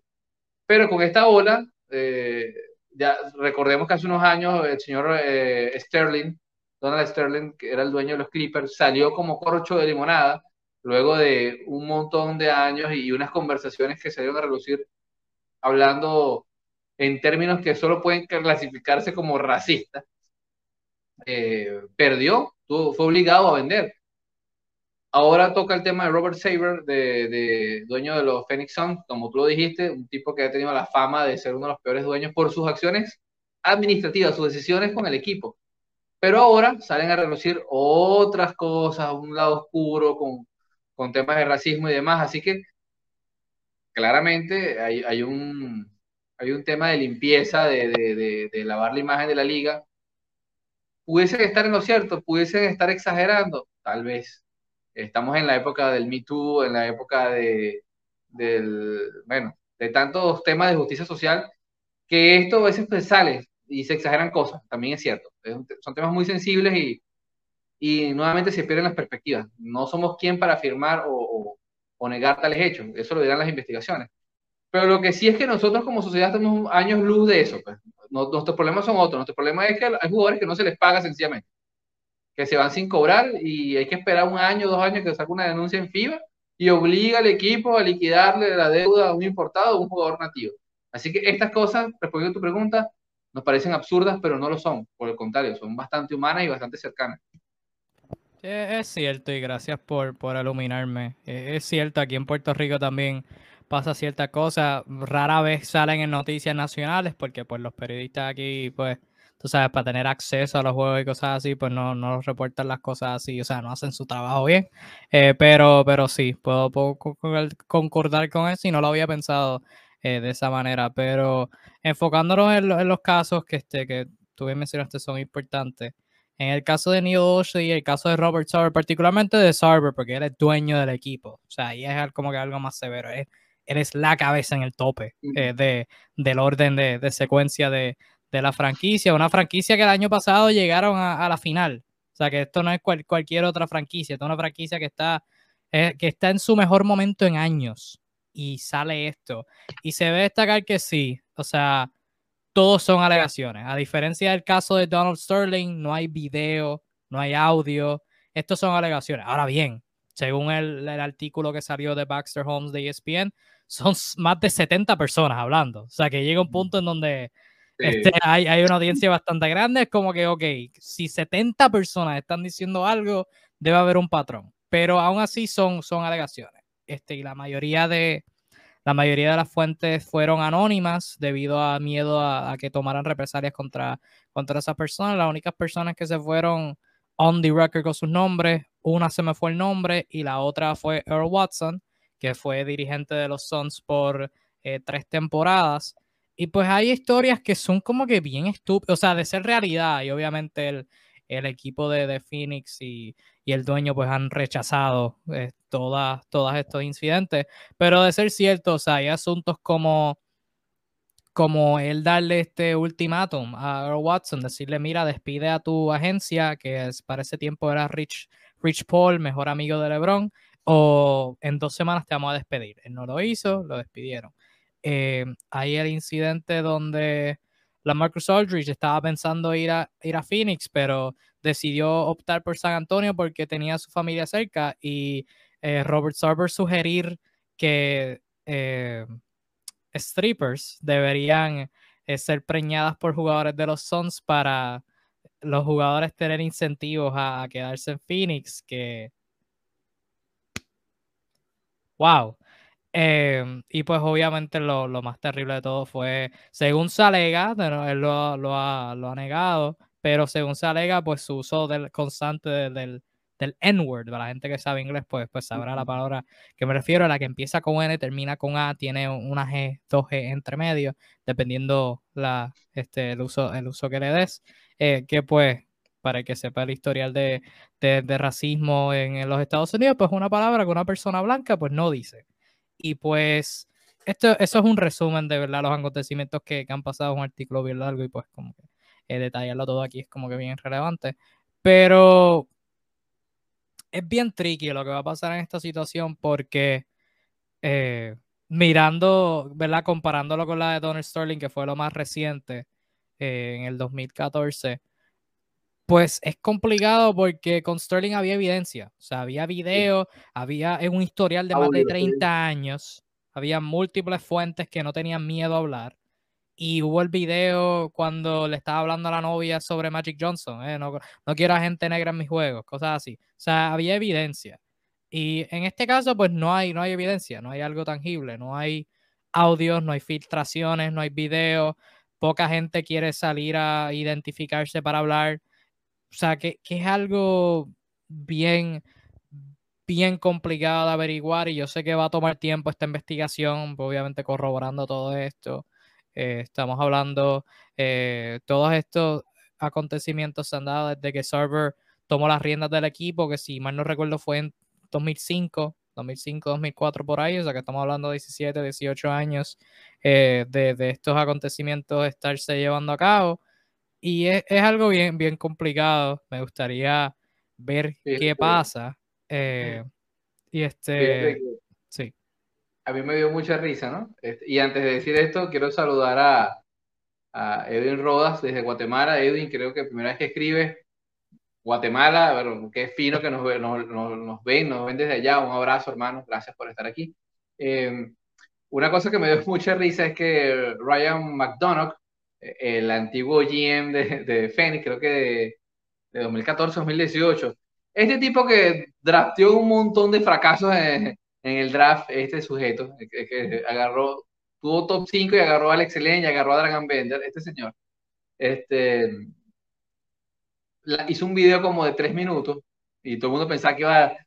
pero con esta ola, eh, ya recordemos que hace unos años el señor eh, Sterling, Donald Sterling, que era el dueño de los Clippers, salió como corcho de limonada luego de un montón de años y unas conversaciones que salieron a relucir hablando en términos que solo pueden clasificarse como racistas, eh, perdió, fue obligado a vender. Ahora toca el tema de Robert Saber, de, dueño de los Phoenix Suns, como tú lo dijiste, un tipo que ha tenido la fama de ser uno de los peores dueños por sus acciones administrativas, sus decisiones con el equipo. Pero ahora salen a relucir otras cosas, un lado oscuro con, temas de racismo y demás. Así que claramente hay, un, hay un tema de limpieza, de, lavar la imagen de la liga. ¿Pudiesen estar en lo cierto? ¿Pudiesen estar exagerando? Tal vez. Estamos en la época del Me Too, en la época de, del, bueno, de tantos temas de justicia social, que esto a veces pues sale y se exageran cosas, también es cierto. son temas muy sensibles y, y nuevamente se pierden las perspectivas. No somos quien para afirmar o o negar tales hechos. Eso lo dirán las investigaciones. Pero lo que sí es que nosotros como sociedad tenemos años luz de eso. Pues. nuestros problemas son otros. Nuestro problema es que hay jugadores que no se les paga sencillamente. Que se van sin cobrar y hay que esperar un año, dos años que salga una denuncia en FIBA y obliga al equipo a liquidarle la deuda a un importado o un jugador nativo. Así que estas cosas, respondiendo a tu pregunta, nos parecen absurdas, pero no lo son. Por el contrario, son bastante humanas y bastante cercanas. Es cierto y gracias por, por iluminarme. Es cierto, aquí en Puerto Rico también pasa cierta cosa. Rara vez salen en noticias nacionales porque pues los periodistas aquí, pues, tú sabes, para tener acceso a los juegos y cosas así, pues no, no reportan las cosas así, o sea, no hacen su trabajo bien. Eh, pero, pero sí, puedo, concordar con eso y no lo había pensado eh, de esa manera. Pero enfocándonos en, en los casos que, este, que tú bien mencionaste son importantes. En el caso de Neil Oshley y el caso de Robert Sarver, particularmente de Sarver, porque él es dueño del equipo. O sea, ahí es como que algo más severo. Es, eres la cabeza en el tope eh, de, del orden de, secuencia de, la franquicia. Una franquicia que el año pasado llegaron a, la final. O sea, que esto no es cualquier otra franquicia, esto es una franquicia que está, eh, que está en su mejor momento en años. Y sale esto. Y se ve destacar que sí, o sea, todos son alegaciones. A diferencia del caso de Donald Sterling, no hay video, no hay audio. Estos son alegaciones. Ahora bien, según el, artículo que salió de Baxter Holmes de ESPN, son más de 70 personas hablando. O sea, que llega un punto en donde este, hay, hay, una audiencia bastante grande. Es como que, ok, si 70 personas están diciendo algo, debe haber un patrón. Pero aún así son, son alegaciones. Este, y la mayoría de, la mayoría de las fuentes fueron anónimas debido a miedo a, a, que tomaran represalias contra, contra esas personas. Las únicas personas que se fueron on the record con sus nombres. Una se me fue el nombre y la otra fue Earl Watson, que fue dirigente de los Suns por eh, tres temporadas. Y pues hay historias que son como que bien estúpidas, o sea, de ser realidad. Y obviamente el, el equipo de, de, Phoenix y, y, el dueño pues han rechazado eh, todas, todos estos incidentes. Pero de ser cierto, o sea, hay asuntos como como él darle este ultimátum a Earl Watson, decirle, mira, despide a tu agencia, que es, para ese tiempo era Rich, Rich Paul, mejor amigo de LeBron, o en dos semanas te vamos a despedir. Él no lo hizo, lo despidieron. Eh, hay el incidente donde la Marcus Aldridge estaba pensando ir a, ir a Phoenix, pero decidió optar por San Antonio porque tenía su familia cerca y eh, Robert Sarver sugerir que eh, strippers deberían eh, ser preñadas por jugadores de los Suns para los jugadores tener incentivos a, quedarse en Phoenix, que... ¡Wow! Em, y pues obviamente lo, más terrible de todo fue, según se alega, él lo, lo, ha, lo, ha, negado, pero según se alega, pues su uso del, constante del, del N-word, para la gente que sabe inglés, pues, pues sabrá la palabra que me refiero, a la que empieza con N, termina con A, tiene una G, dos G entre medio, dependiendo la, este, el, uso, el uso que le des, eh, que pues, para que sepa el historial de, de, racismo en, los Estados Unidos, pues una palabra que una persona blanca pues no dice. Y pues esto, eso es un resumen de verdad los acontecimientos que, han pasado, un artículo bien largo y pues como que eh, detallarlo todo aquí es como que bien relevante. Pero es bien tricky lo que va a pasar en esta situación porque eh, mirando, ¿verdad? Comparándolo con la de Donald Sterling, que fue lo más reciente eh, en el 2014, pues es complicado porque con Sterling había evidencia, o sea, había video, había un historial de más de 30 años, había múltiples fuentes que no tenían miedo a hablar y hubo el video cuando le estaba hablando a la novia sobre Magic Johnson, ¿eh? no, no, quiero a gente negra en mis juegos, cosas así. O sea, había evidencia. Y en este caso, pues no hay, no hay evidencia, no hay algo tangible, no hay audios, no hay filtraciones, no hay videos, poca gente quiere salir a identificarse para hablar. O sea, que, que es algo bien, bien complicado de averiguar y yo sé que va a tomar tiempo esta investigación, obviamente corroborando todo esto. Eh, estamos hablando, eh, todos estos acontecimientos se han dado desde que Server tomó las riendas del equipo, que si mal no recuerdo fue en 2005, 2005, 2004 por ahí, o sea que estamos hablando de 17, 18 años eh, de, estos acontecimientos estarse llevando a cabo. Y es, algo bien, bien complicado. Me gustaría ver qué pasa. y este, sí a mí me dio mucha risa, ¿no? Y antes de decir esto, quiero saludar a, Edwin Rodas desde Guatemala. Edwin, creo que primera vez que escribe Guatemala, bueno, qué fino que nos, nos, nos, ven, nos ven desde allá. Un abrazo, hermano, gracias por estar aquí. Em, una cosa que me dio (laughs) mucha risa es que Ryan McDonough, el antiguo GM de, de Phoenix, creo que de, de 2014-2018, este tipo que drafteó un montón de fracasos en, en el draft este sujeto, que, agarró, tuvo top 5 y agarró a Alex y agarró a Dragon Bender, este señor, este, hizo un video como de 3 minutos y todo el mundo pensaba que iba a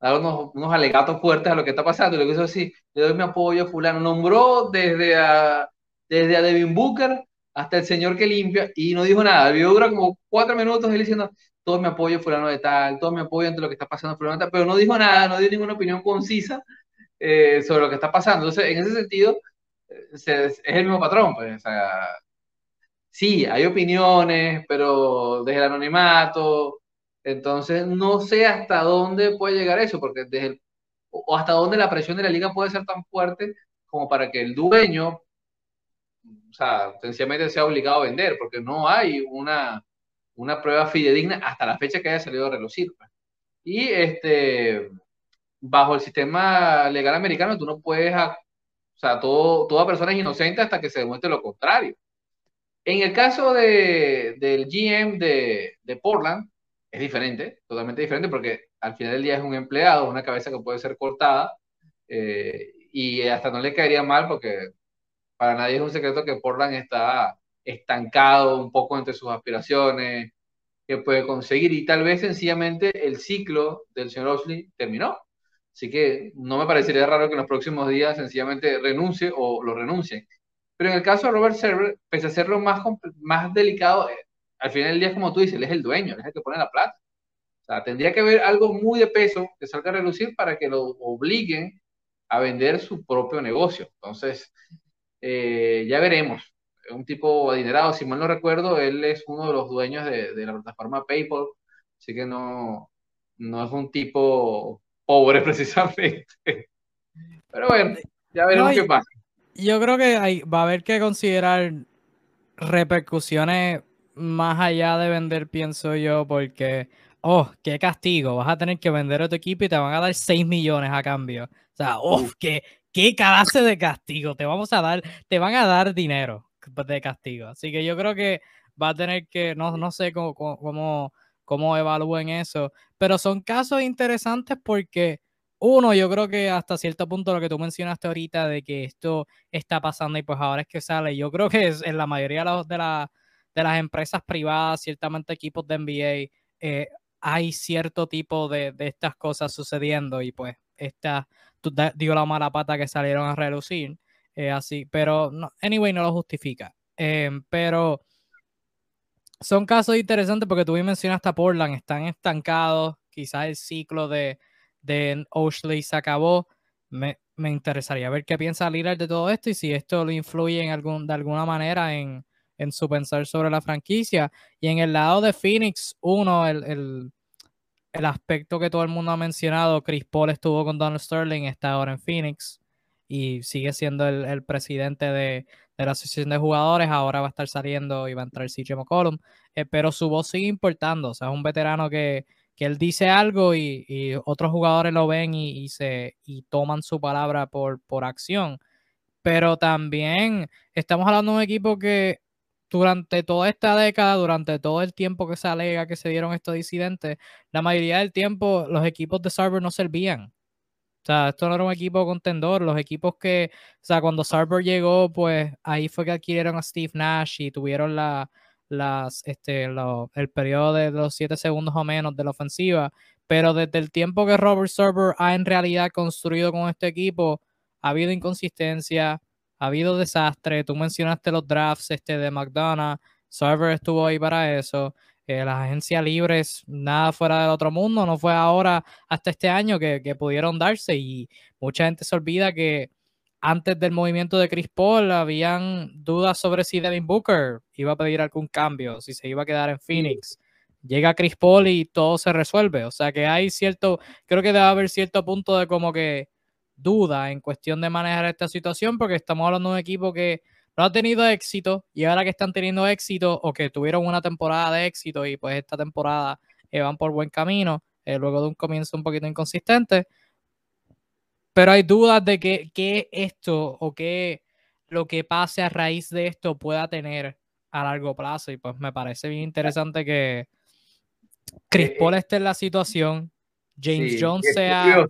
dar unos, unos alegatos fuertes a lo que está pasando, y lo que hizo así, le doy mi apoyo a fulano, nombró desde a, desde a Devin Booker hasta el señor que limpia y no dijo nada, el video dura como 4 minutos él diciendo, todo mi apoyo fulano de tal, todo mi apoyo ante lo que está pasando fulano de tal, pero no dijo nada, no dio ninguna opinión concisa eh, sobre lo que está pasando. Entonces, en ese sentido, es el mismo patrón. Pues, o sea, sí, hay opiniones, pero desde el anonimato. Entonces, no sé hasta dónde puede llegar eso, porque desde el, o hasta dónde la presión de la liga puede ser tan fuerte como para que el dueño, o sea, sencillamente sea obligado a vender, porque no hay una, una prueba fidedigna hasta la fecha que haya salido a relucir. Pues. Y este, bajo el sistema legal americano, tú no puedes, o sea, todo, toda persona es inocente hasta que se demuestre lo contrario. En el caso de, del GM de, de, Portland, es diferente, totalmente diferente, porque al final del día es un empleado, una cabeza que puede ser cortada, eh, y hasta no le caería mal, porque para nadie es un secreto que Portland está estancado un poco entre sus aspiraciones, que puede conseguir, y tal vez sencillamente el ciclo del señor Osley terminó. Así que no me parecería raro que en los próximos días sencillamente renuncie o lo renuncie. Pero en el caso de Robert Server, pese a ser más, más delicado, eh, al final del día, como tú dices, él es el dueño, él es el que pone la plata. O sea, tendría que haber algo muy de peso que salga a relucir para que lo obliguen a vender su propio negocio. Entonces, eh, ya veremos. Un tipo adinerado, si mal no recuerdo, él es uno de los dueños de, de la plataforma PayPal, así que no, no es un tipo pobre (laughs) precisamente. Pero bueno, ya veremos qué pasa. Yo creo que hay, va a haber que considerar repercusiones más allá de vender, pienso yo, porque, oh, qué castigo, vas a tener que vender a tu equipo y te van a dar 6 millones a cambio. O sea, oh, qué, qué clase de castigo, te vamos a dar, te van a dar dinero de castigo. Así que yo creo que va a tener que, no, no sé cómo, cómo, cómo evalúen eso, pero son casos interesantes porque uno, yo creo que hasta cierto punto lo que tú mencionaste ahorita de que esto está pasando y pues ahora es que sale, yo creo que es en la mayoría de, la, de las empresas privadas, ciertamente equipos de NBA, eh, hay cierto tipo de, de, estas cosas sucediendo y pues esta, digo la mala pata que salieron a relucir, eh, así, pero anyway, no lo justifica. Em, pero son casos interesantes porque tú mencionaste a Portland, están estancados, quizás el ciclo de, de Oshley se acabó. Me, me, interesaría ver qué piensa Lillard de todo esto y si esto lo influye en algún, de alguna manera en, en su pensar sobre la franquicia. Y en el lado de Phoenix, uno, el, el aspecto que todo el mundo ha mencionado, Chris Paul estuvo con Donald Sterling, está ahora en Phoenix y sigue siendo el, el presidente de, de, la asociación de jugadores, ahora va a estar saliendo y va a entrar CJ McCollum, eh, pero su voz sigue importando, o sea, es un veterano que, que él dice algo y, y, otros jugadores lo ven y, y, se, y toman su palabra por, por acción, pero también estamos hablando de un equipo que durante toda esta década, durante todo el tiempo que se alega que se dieron estos incidentes, la mayoría del tiempo los equipos de Sarver no servían. O sea, esto no era un equipo contendor. Los equipos que, o sea, cuando Sarver llegó, pues ahí fue que adquirieron a Steve Nash y tuvieron la, las, este, el periodo de los siete segundos o menos de la ofensiva. Pero desde el tiempo que Robert Sarver ha en realidad construido con este equipo, ha habido inconsistencia, ha habido desastre. Tú mencionaste los drafts este, de McDonough. Server estuvo ahí para eso. Eh, las agencias libres, nada fuera del otro mundo. No fue ahora, hasta este año, que, que, pudieron darse. Y mucha gente se olvida que antes del movimiento de Chris Paul habían dudas sobre si Devin Booker iba a pedir algún cambio, si se iba a quedar en Phoenix. Llega Chris Paul y todo se resuelve. O sea que hay cierto, creo que debe haber cierto punto de como que duda en cuestión de manejar esta situación porque estamos hablando de un equipo que no ha tenido éxito y ahora que están teniendo éxito o que tuvieron una temporada de éxito y pues esta temporada eh, van por buen camino eh, luego de un comienzo un poquito inconsistente. Pero hay dudas de que, que esto o que lo que pase a raíz de esto pueda tener a largo plazo y pues me parece bien interesante que Chris eh, Paul esté en la situación, James Jones sea...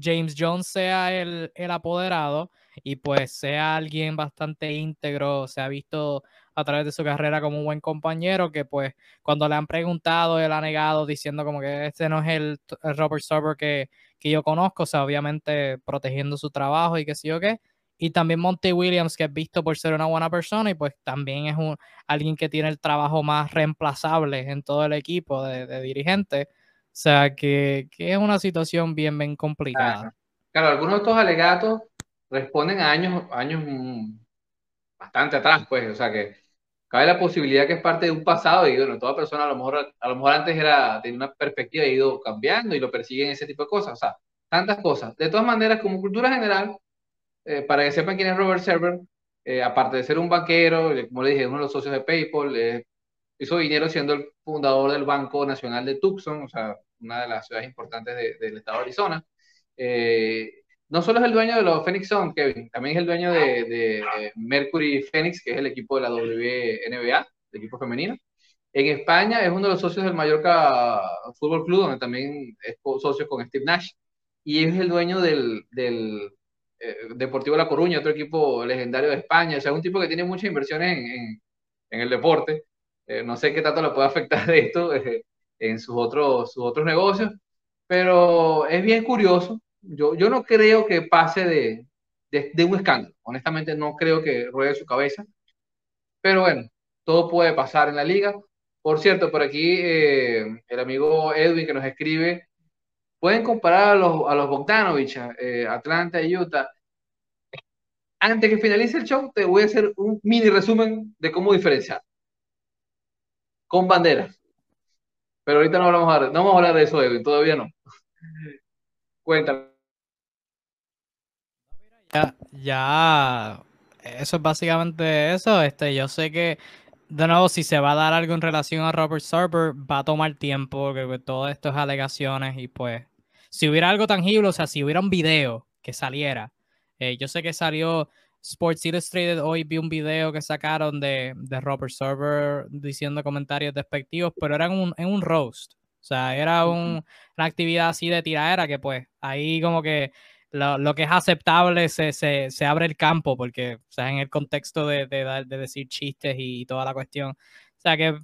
James Jones sea el, el, apoderado y pues sea alguien bastante íntegro, se ha visto a través de su carrera como un buen compañero que pues cuando le han preguntado él ha negado diciendo como que este no es el, Robert Sarver que, que, yo conozco, o sea, obviamente protegiendo su trabajo y qué sé yo qué. Y también Monty Williams, que es visto por ser una buena persona y pues también es un, alguien que tiene el trabajo más reemplazable en todo el equipo de, de dirigente. Sea, que, que, es una situación bien, bien complicada. Claro, algunos de estos alegatos responden a años, años bastante atrás, pues, o sea que cabe la posibilidad que es parte de un pasado y bueno, toda persona a lo mejor, a lo mejor antes era, tenía una perspectiva ha ido cambiando y lo persiguen ese tipo de cosas, o sea, tantas cosas. De todas maneras, como cultura general, eh, para que sepan quién es Robert Server, eh, aparte de ser un banquero, como le dije, uno de los socios de PayPal, eh, hizo dinero siendo el fundador del Banco Nacional de Tucson, o sea, una de las ciudades importantes del estado de Arizona. no solo es el dueño de los Phoenix Suns, Kevin, también es el dueño de, Mercury Phoenix, que es el equipo de la WNBA, el equipo femenino. En España es uno de los socios del Mallorca Fútbol Club, donde también es socio con Steve Nash, y es el dueño del, del eh, Deportivo La Coruña, otro equipo legendario de España, o sea, un tipo que tiene muchas inversiones en, en, el deporte. Eh, no sé qué tanto le puede afectar de (laughs) esto eh, en sus otros, sus otros negocios, pero es bien curioso. Yo, yo no creo que pase de, de, un escándalo. Honestamente, no creo que ruede su cabeza. Pero bueno, todo puede pasar en la liga. Por cierto, por aquí el amigo Edwin que nos escribe pueden comparar a los, a los Bogdanovich, eh, Atlanta y Utah. Antes que finalice el show, te voy a hacer un mini resumen de cómo diferenciar. Con banderas. Pero ahorita no, a, no vamos a hablar de eso, Edwin, todavía no. (laughs) Cuéntame. Ya, ya, eso es básicamente eso. Este, yo sé que de nuevo, si se va a dar algo en relación a Robert Server, va a tomar tiempo, porque pues, todo esto es alegaciones y pues si hubiera algo tangible, o sea, si hubiera un video que saliera, eh, yo sé que salió Sports Illustrated, hoy vi un video que sacaron de, de Robert Server diciendo comentarios despectivos, pero era en un, en un roast. O sea, era una actividad así de tiradera que pues ahí como que lo, que es aceptable se, se, se, abre el campo porque, o sea, en el contexto de, de, de decir chistes y, toda la cuestión. O sea, que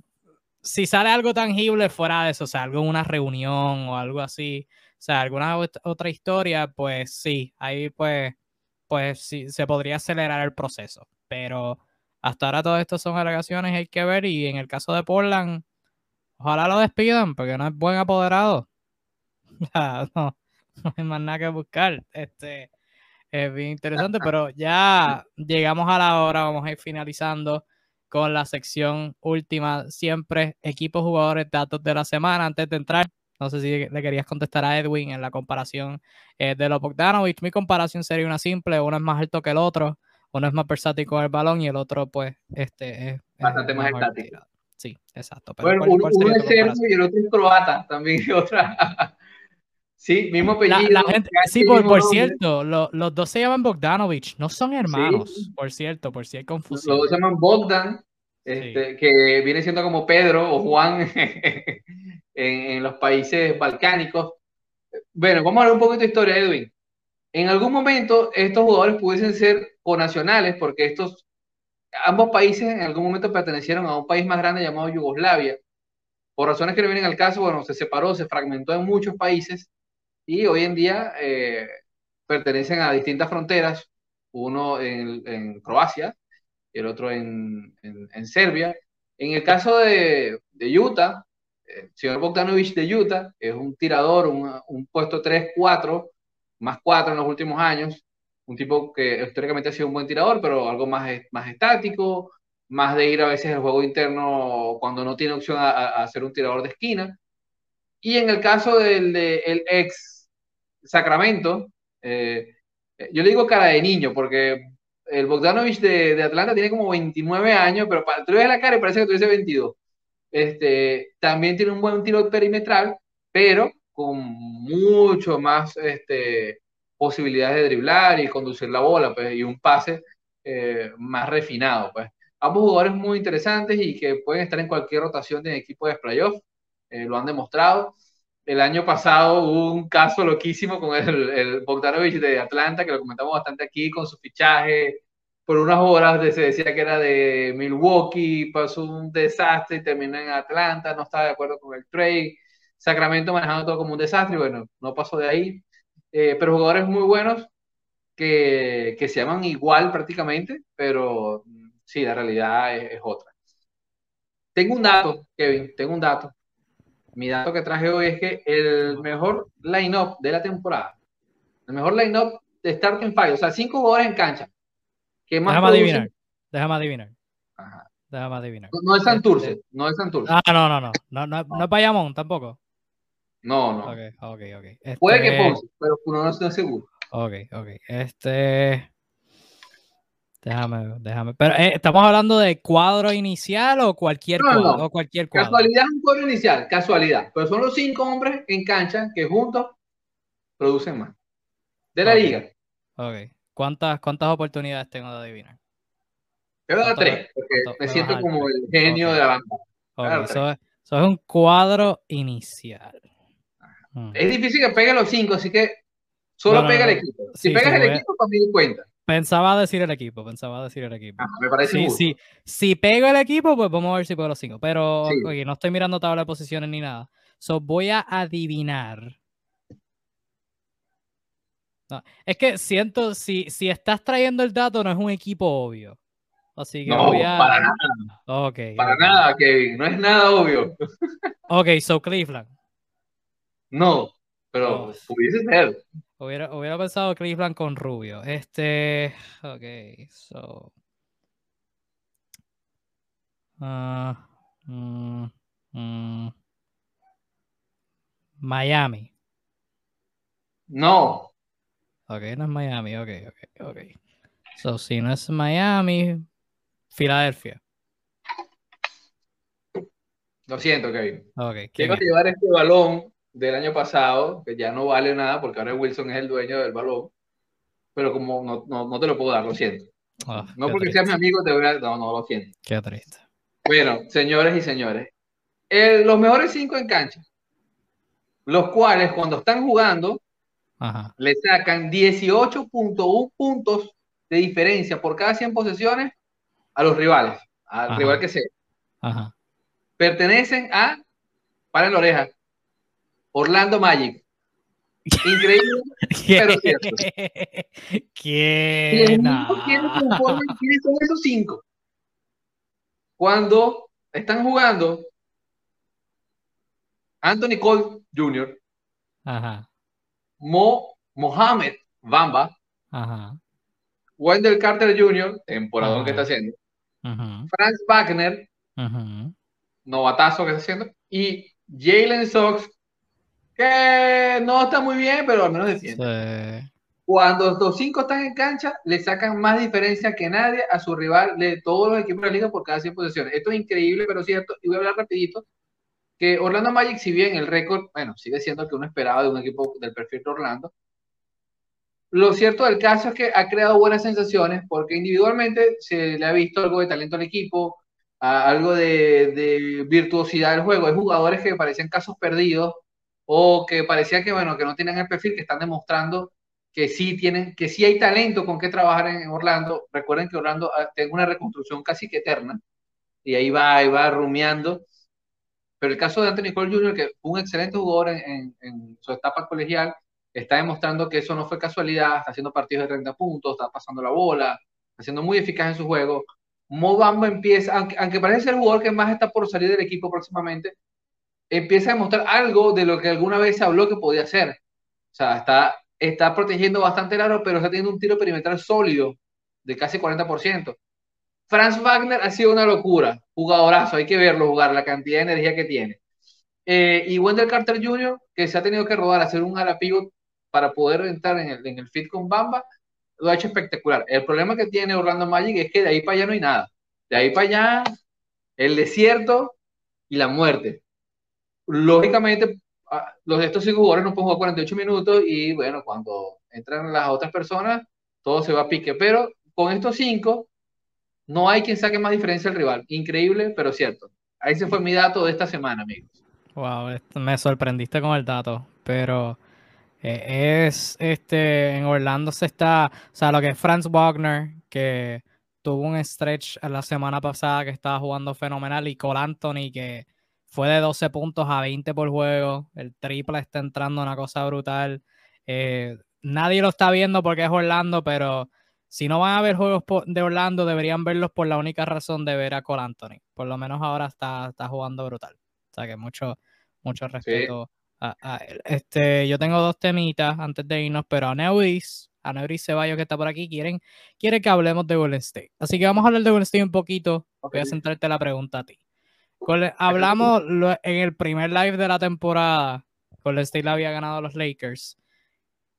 si sale algo tangible fuera de eso, o sea, algo en una reunión o algo así, o sea, alguna otra historia, pues sí, ahí pues, pues sí, se podría acelerar el proceso. Pero hasta ahora todo esto son alegaciones, hay que ver. Y en el caso de Portland, ojalá lo despidan, porque no es buen apoderado. (laughs) no, no hay más nada que buscar. Este es bien interesante, pero ya llegamos a la hora, vamos a ir finalizando con la sección última, siempre equipos, jugadores, datos de la semana. Antes de entrar, no sé si le querías contestar a Edwin en la comparación eh, de los Bogdanovich. Mi comparación sería una simple, uno es más alto que el otro, uno es más versátil con el balón y el otro pues este es bastante más estático. Sí, exacto. bueno, uno, es serbio y el otro es croata, también (laughs) otra. sí, mismo apellido. sí, por, cierto, los dos se llaman Bogdanovich, no son hermanos, por cierto, por si hay confusión. Los dos se llaman Bogdan, este, que viene siendo como Pedro o Juan (laughs) en, los países balcánicos. Bueno, vamos a hablar un poquito de historia, Edwin. En algún momento estos jugadores pudiesen ser conacionales porque estos, ambos países en algún momento pertenecieron a un país más grande llamado Yugoslavia. Por razones que no vienen al caso, bueno, se separó, se fragmentó en muchos países y hoy en día eh, pertenecen a distintas fronteras, uno en, Croacia y el otro en, Serbia. En el caso de, de Utah, el señor Bogdanovich de Utah es un tirador, un, puesto 3-4, más 4 en los últimos años, un tipo que históricamente ha sido un buen tirador, pero algo más, más estático, más de ir a veces al juego interno cuando no tiene opción a, ser un tirador de esquina. Y en el caso del el ex Sacramento, eh, yo le digo cara de niño, porque el Bogdanovich de, Atlanta tiene como 29 años, pero para, tú ves la cara y parece que tuviese 22. Este, también tiene un buen tiro perimetral, pero con mucho más este, posibilidades de driblar y conducir la bola, pues, y un pase eh, más refinado, pues. Ambos jugadores muy interesantes y que pueden estar en cualquier rotación de equipo de playoff, eh, lo han demostrado. El año pasado hubo un caso loquísimo con el, el Bogdanovich de Atlanta, que lo comentamos bastante aquí, con su fichaje, por unas horas se decía que era de Milwaukee, pasó un desastre y terminó en Atlanta, no estaba de acuerdo con el trade. Sacramento manejando todo como un desastre, y bueno, no pasó de ahí. Eh, pero jugadores muy buenos que, que, se llaman igual prácticamente, pero sí, la realidad es, otra. Tengo un dato, Kevin, tengo un dato. Mi dato que traje hoy es que el mejor line-up de la temporada El mejor line-up de starting five, o sea, cinco jugadores en cancha. Más Déjame adivinar. Déjame adivinar. Ajá. Déjame adivinar. No, es Santurce, este, no es Santurce. Ah, no, no, no. No, no, no es Bayamón tampoco. No, no. Ok, ok, ok. Puede que este Ponce, pero uno no está seguro. Ok, ok. Este. Déjame, déjame. Pero, eh, ¿estamos hablando de cuadro inicial o cualquier cuadro? O cualquier cuadro? Casualidad es un cuadro inicial, casualidad. Pero son los cinco hombres en cancha que juntos producen más. De la liga. Ok. ¿Cuántas, ¿Cuántas oportunidades tengo de adivinar? Te voy a dar tres, porque me siento como el genio de la banda. Okay. Eso, es, eso, es, un cuadro inicial. Mm. Es difícil que pegue los cinco, así que solo pega el equipo. Si pegas el equipo, también cuenta. Pensaba decir el equipo, pensaba decir el equipo. Ah, me parece sí, sí. Si pego el equipo, pues vamos a ver si pego los cinco. Pero no estoy mirando tabla de posiciones ni nada. So, voy a adivinar. Es que siento, si, si estás trayendo el dato, no es un equipo obvio. Así que no, voy a... para nada. Okay, para nada, Kevin. No es nada obvio. (laughs) ok, so Cleveland. No, pero pudiese ser. Hubiera, hubiera pensado Cleveland con Rubio. Este. Ok, so. Uh, Miami. No. Ok, no es Miami. Ok, ok, ok. So, si no es Miami, Filadelfia. Lo siento, Kevin. Okay, Quiero llevar este balón del año pasado, que ya no vale nada porque ahora Wilson es el dueño del balón, pero como no, no, no te lo puedo dar, lo siento. Ah, no porque seas mi amigo, te voy a... No, no, lo siento. Qué triste. Bueno, señores y señores, los mejores cinco en cancha, los cuales cuando están jugando, le sacan 18.1 puntos de diferencia por cada 100 posesiones a los rivales, al rival que sea. Pertenecen a, para la oreja, Orlando Magic. Increíble, (laughs) pero cierto. ¿Quién? ¿Quiénes son esos cinco? Cuando están jugando Anthony Cole Jr., Ajá. Mo Mohamed Bamba, Ajá. Wendell Carter Jr., temporada que está haciendo, Franz Wagner, novatazo que está haciendo, y Jalen Sox, que no está muy bien, pero al menos defiende. Cuando los cinco están en cancha, le sacan más diferencia que nadie a su rival de todos los equipos de la liga por cada 100 posiciones. Esto es increíble, pero cierto. Y voy a hablar rapidito que Orlando Magic, si bien el récord, bueno, sigue siendo que uno esperaba de un equipo del perfil de Orlando, lo cierto del caso es que ha creado buenas sensaciones porque individualmente se le ha visto algo de talento al equipo, algo de, de virtuosidad del juego. Hay jugadores que parecían casos perdidos o que parecía que, bueno, que no tienen el perfil, que están demostrando que sí tienen, que sí hay talento con que trabajar en Orlando. Recuerden que Orlando ah, tiene una reconstrucción casi que eterna y ahí va, ahí va rumiando. Pero el caso de Anthony Cole Jr., que un excelente jugador en, su etapa colegial, está demostrando que eso no fue casualidad, está haciendo partidos de 30 puntos, está pasando la bola, está siendo muy eficaz en su juego. Mo empieza, aunque, aunque parece el jugador que más está por salir del equipo próximamente, empieza a demostrar algo de lo que alguna vez se habló que podía hacer. O sea, está, está protegiendo bastante el aro, pero está teniendo un tiro perimetral sólido de casi 40%. Franz Wagner ha sido una locura, jugadorazo, hay que verlo jugar, la cantidad de energía que tiene. Eh, y Wendell Carter Jr., que se ha tenido que rodar, hacer un ala pivot para poder entrar en el, en el fit con Bamba, lo ha hecho espectacular. El problema que tiene Orlando Magic es que de ahí para allá no hay nada. De ahí para allá, el desierto y la muerte lógicamente, los de estos cinco jugadores no pueden jugar 48 minutos y bueno, cuando entran las otras personas, todo se va a pique. Pero con estos cinco, no hay quien saque más diferencia al rival. Increíble, pero cierto. Ahí se fue mi dato de esta semana, amigos. Wow, me sorprendiste con el dato, pero eh, es este en Orlando se está, o sea, lo que es Franz Wagner, que tuvo un stretch la semana pasada que estaba jugando fenomenal, y Cole Anthony, que fue de 12 puntos a 20 por juego. El triple está entrando una cosa brutal. Eh, nadie lo está viendo porque es Orlando, pero si no van a ver juegos de Orlando, deberían verlos por la única razón de ver a Cole Anthony. Por lo menos ahora está, está jugando brutal. O sea que mucho, mucho respeto Ah, ah, este, yo tengo dos temitas antes de irnos, pero a Neudis, a Neudis Ceballos que está por aquí, quieren, quiere que hablemos de Golden State. Así que vamos a hablar de Golden State un poquito. Voy a centrarte la pregunta a ti. hablamos en el primer live de la temporada, Golden State le había ganado a los Lakers.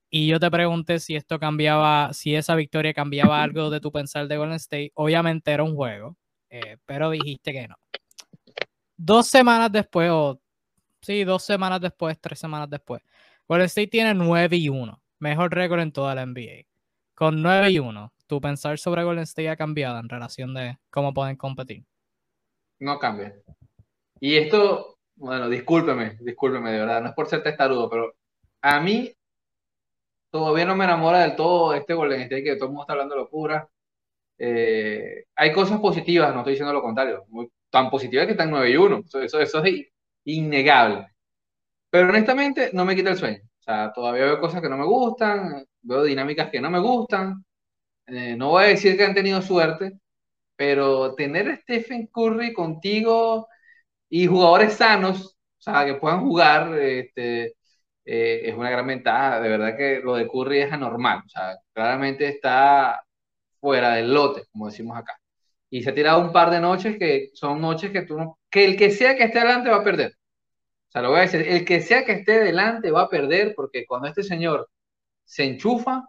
Y yo te pregunté si esto cambiaba, si esa victoria cambiaba algo de tu pensar de Golden State. Obviamente era un juego, eh, pero dijiste que no. Dos semanas después, o sí, dos semanas después, tres semanas después, Golden State tiene 9 y 1, mejor récord en toda la NBA. Con 9 y 1, ¿tu pensar sobre Golden State ha cambiado en relación de cómo pueden competir? No cambia. Y esto, bueno, discúlpeme, discúlpeme de verdad, no es por ser testarudo, pero a mí todavía no me enamora del todo este Golden State que todo el mundo está hablando locura. Eh, hay cosas positivas, no estoy diciendo lo contrario, muy, tan positivas que están 9 y 1, eso, eso, es innegable. Pero honestamente no me quita el sueño. O sea, todavía veo cosas que no me gustan, veo dinámicas que no me gustan. Eh, no voy a decir que han tenido suerte, pero tener a Stephen Curry contigo y jugadores sanos, o sea, que puedan jugar, este, eh, es una gran ventaja. De verdad que lo de Curry es anormal. O sea, claramente está fuera del lote, como decimos acá. Y se ha tirado un par de noches que son noches que tú que el que sea que esté adelante va a perder. O sea, lo voy a decir, el que sea que esté delante va a perder porque cuando este señor se enchufa,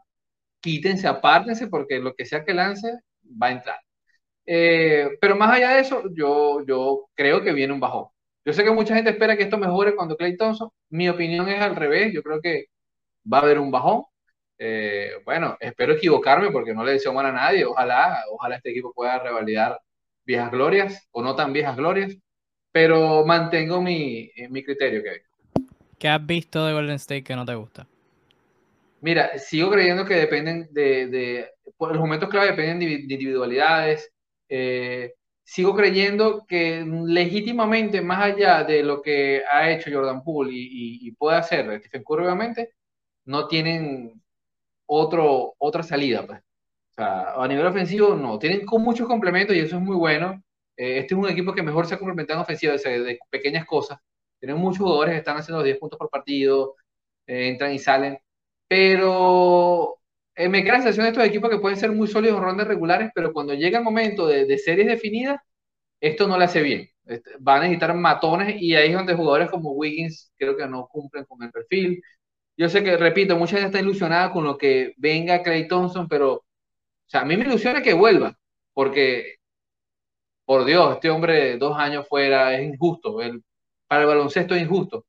quítense, apártense porque lo que sea que lance va a entrar. Eh, pero más allá de eso, yo, yo creo que viene un bajón. Yo sé que mucha gente espera que esto mejore cuando Clay Thompson. Mi opinión es al revés. Yo creo que va a haber un bajón. Eh, bueno, espero equivocarme porque no le deseo mal a nadie. Ojalá, ojalá este equipo pueda revalidar viejas glorias o no tan viejas glorias. Pero mantengo mi, eh, mi criterio, Kevin. ¿Qué has visto de Golden State que no te gusta? Mira, sigo creyendo que dependen de, de los momentos clave dependen de individualidades. Eh, sigo creyendo que legítimamente, más allá de lo que ha hecho Jordan Poole y, puede hacer Stephen Curry, obviamente, no tienen otro, otra salida. Pues. O sea, a nivel ofensivo, no. Tienen con muchos complementos y eso es muy bueno. Eh, este es un equipo que mejor se ha complementado en ofensiva de, pequeñas cosas. Tienen muchos jugadores que están haciendo los 10 puntos por partido, eh, entran y salen. Pero eh, me queda la sensación de estos equipos que pueden ser muy sólidos en rondas regulares, pero cuando llega el momento de, series definidas, esto no le hace bien. Este, van a necesitar matones y ahí es donde jugadores como Wiggins creo que no cumplen con el perfil. Yo sé que, repito, mucha gente está ilusionada con lo que venga Clay Thompson, pero o sea, a mí me ilusiona que vuelva, porque, por Dios, este hombre dos años fuera es injusto. El, para el baloncesto es injusto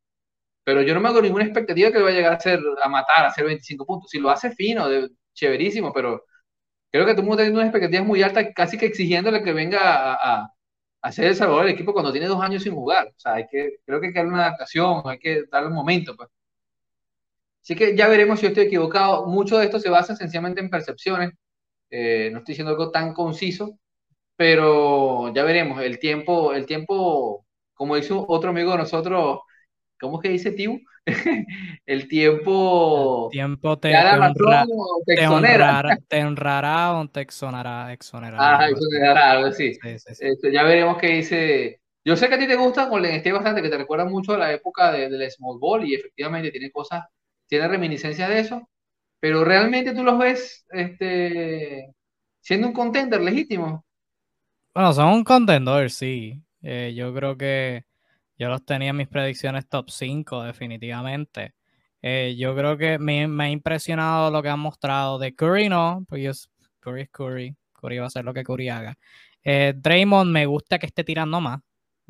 pero yo no me hago ninguna expectativa que va a llegar a, ser, a matar, a hacer 25 puntos. Si lo hace fino, de, chéverísimo, pero creo que todo el mundo tiene unas expectativas muy altas, casi que exigiéndole que venga a, a, ser el salvador del equipo cuando tiene dos años sin jugar. O sea, hay que, creo que hay que darle una adaptación, hay que darle un momento, pues. Así que ya veremos si yo estoy equivocado. Mucho de esto se basa sencillamente en percepciones. Eh, no estoy diciendo algo tan conciso, pero ya veremos. El tiempo, el tiempo, como dice otro amigo de nosotros, ¿cómo es que dice Tiu? (laughs) el tiempo, el tiempo te, te, honrará, te, honrará, o te exonerará. Ah, exonerará, algo así. Este, ya veremos qué dice. Yo sé que a ti te gusta Golden State bastante, que te recuerda mucho a la época del Small Ball y efectivamente tiene cosas, tiene reminiscencias de eso, pero realmente tú los ves este, siendo un contender legítimo. Bueno, son un contender, sí. Eh, yo creo que yo los tenía en mis predicciones top 5, definitivamente. Eh, yo creo que me, ha impresionado lo que han mostrado de Curry, no, porque Curry es Curry. Curry va a hacer lo que Curry haga. Eh, Draymond me gusta que esté tirando más,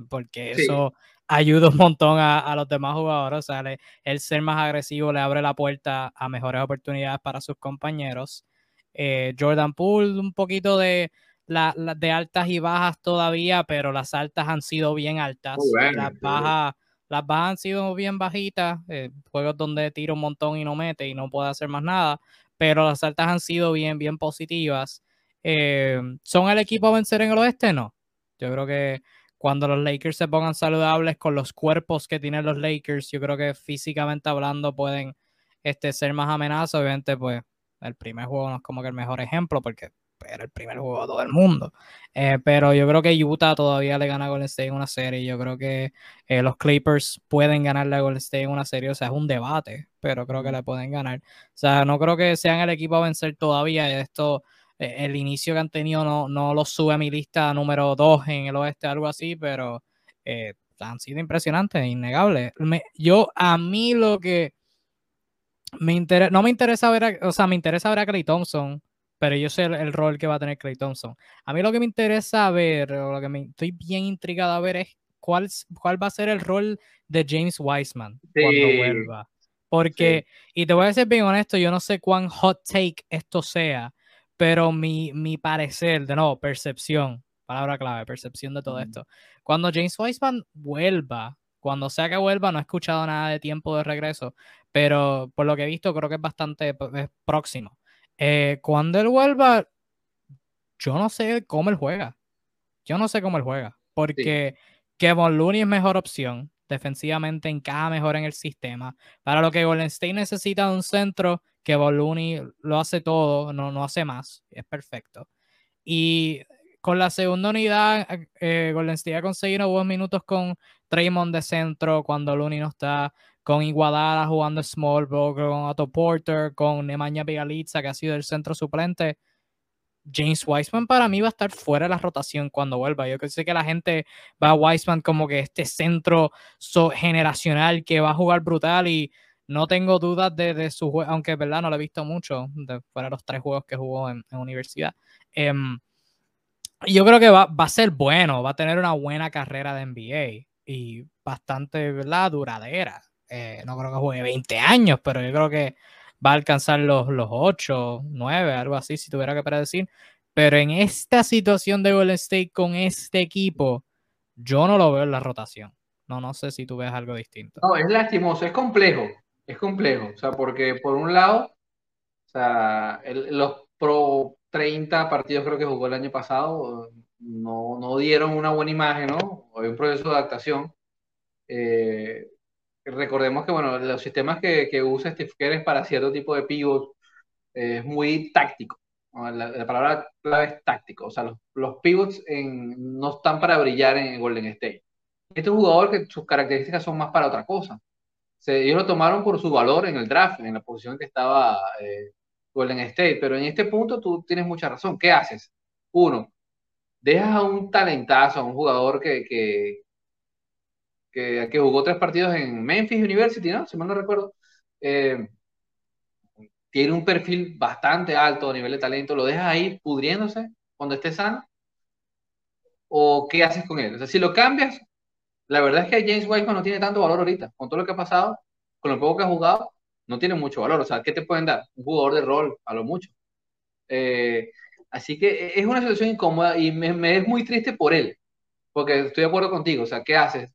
porque eso ayuda un montón a, los demás jugadores. O sea, el ser más agresivo le abre la puerta a mejores oportunidades para sus compañeros. Eh, Jordan Poole, un poquito de las de altas y bajas todavía, pero las altas han sido bien altas. las, bajas, las bajas han sido bien bajitas. Eh, juegos donde tira un montón y no mete y no puede hacer más nada. Pero las altas han sido bien, bien positivas. Eh, ¿Son el equipo a vencer en el oeste? No. Yo creo que cuando los Lakers se pongan saludables con los cuerpos que tienen los Lakers, yo creo que físicamente hablando pueden este, ser más amenazas. Obviamente, pues el primer juego no es como que el mejor ejemplo porque era el primer juego de todo el mundo. Eh, pero yo creo que Utah todavía le gana a Golden State en una serie. Yo creo que eh, los Clippers pueden ganarle a Golden State en una serie. O sea, es un debate, pero creo que le pueden ganar. O sea, no creo que sean el equipo a vencer todavía. Esto, el inicio que han tenido no, no lo sube a mi lista número 2 en el oeste, algo así, pero han sido impresionantes, innegables. yo, a mí lo que me interesa, no me interesa ver, o sea, me interesa ver a Clay Thompson, pero yo sé el, rol que va a tener Clay Thompson. A mí lo que me interesa ver, o lo que me estoy bien intrigado a ver es cuál, cuál va a ser el rol de James Wiseman cuando vuelva. Porque, y te voy a ser bien honesto, yo no sé cuán hot take esto sea, pero mi, mi parecer, de nuevo, percepción, palabra clave, percepción de todo esto. Cuando James Wiseman vuelva, cuando sea que vuelva, no he escuchado nada de tiempo de regreso, pero por lo que he visto creo que es bastante próximo. Eh, cuando él vuelva, yo no sé cómo él juega. Yo no sé cómo él juega, porque Kevin Looney es mejor opción. Defensivamente encaja mejor en el sistema. Para lo que Golden State necesita un centro, Kevin Looney lo hace todo, no, no hace más. Es perfecto. Y con la segunda unidad, eh, Golden State ha conseguido buenos minutos con Draymond de centro cuando Looney no está, con Iguadala jugando small ball, con Otto Porter, con Nemanja Bigalitza, que ha sido el centro suplente. James Wiseman para mí va a estar fuera de la rotación cuando vuelva. Yo sé que la gente va a Wiseman como que este centro generacional que va a jugar brutal y no tengo dudas de, su juego, aunque verdad no lo he visto mucho, de, fuera de los tres juegos que jugó en, universidad. Em, yo creo que va, va, a ser bueno, va a tener una buena carrera de NBA y bastante ¿verdad? duradera. Eh, no creo que juegue 20 años, pero yo creo que va a alcanzar los, los 8, 9, algo así, si tuviera que predecir. Pero en esta situación de Golden State con este equipo, yo no lo veo en la rotación. No, no sé si tú ves algo distinto. No, es lastimoso, es complejo, es complejo. O sea, porque por un lado, o sea, los pro 30 partidos creo que jugó el año pasado, no, no dieron una buena imagen, ¿no? Hay un proceso de adaptación. Eh, recordemos que, bueno, los sistemas que, que usa Steve Kerr para cierto tipo de pivot es muy táctico. La, palabra clave es táctico. O sea, los, los pivots no están para brillar en Golden State. Este jugador que sus características son más para otra cosa. Ellos lo tomaron por su valor en el draft, en la posición que estaba eh, Golden State, pero en este punto tú tienes mucha razón. ¿Qué haces? Uno, dejas a un talentazo, a un jugador que, que, jugó tres partidos en Memphis University, ¿no? Si mal no recuerdo. Eh, tiene un perfil bastante alto a nivel de talento, lo dejas ahí pudriéndose cuando esté sano, o qué haces con él. O sea, si lo cambias, la verdad es que James Wiseman no tiene tanto valor ahorita, con todo lo que ha pasado, con lo poco que ha jugado, no tiene mucho valor. O sea, ¿qué te pueden dar? Un jugador de rol, a lo mucho. Eh, así que es una situación incómoda y me, es muy triste por él, porque estoy de acuerdo contigo. O sea, ¿qué haces?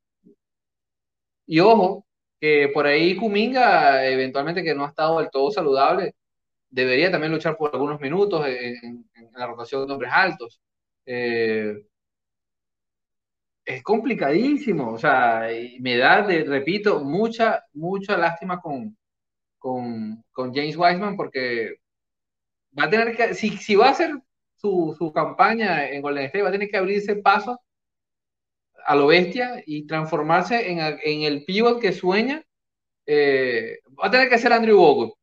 Y ojo, que por ahí Kuminga, eventualmente que no ha estado del todo saludable, debería también luchar por algunos minutos en, la rotación de hombres altos. Eh, es complicadísimo, o sea, me da, repito, mucha, mucha lástima con, con, con James Wiseman porque va a tener que, si, si va a hacer su, su, campaña en Golden State, va a tener que abrirse paso a lo bestia y transformarse en, en el pivot que sueña. Eh, va a tener que ser Andrew Bogut. O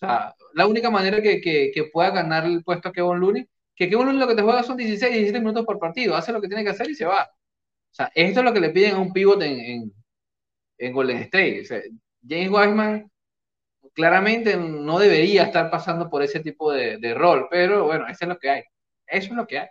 sea, la única manera que, que, pueda ganar el puesto a Kevin Looney, que Kevin Looney lo que te juega son 16, 17 minutos por partido, hace lo que tiene que hacer y se va. O sea, esto es lo que le piden a un pivot en, en, en Golden State. James Wiseman claramente no debería estar pasando por ese tipo de, rol, pero bueno, eso es lo que hay. Eso es lo que hay.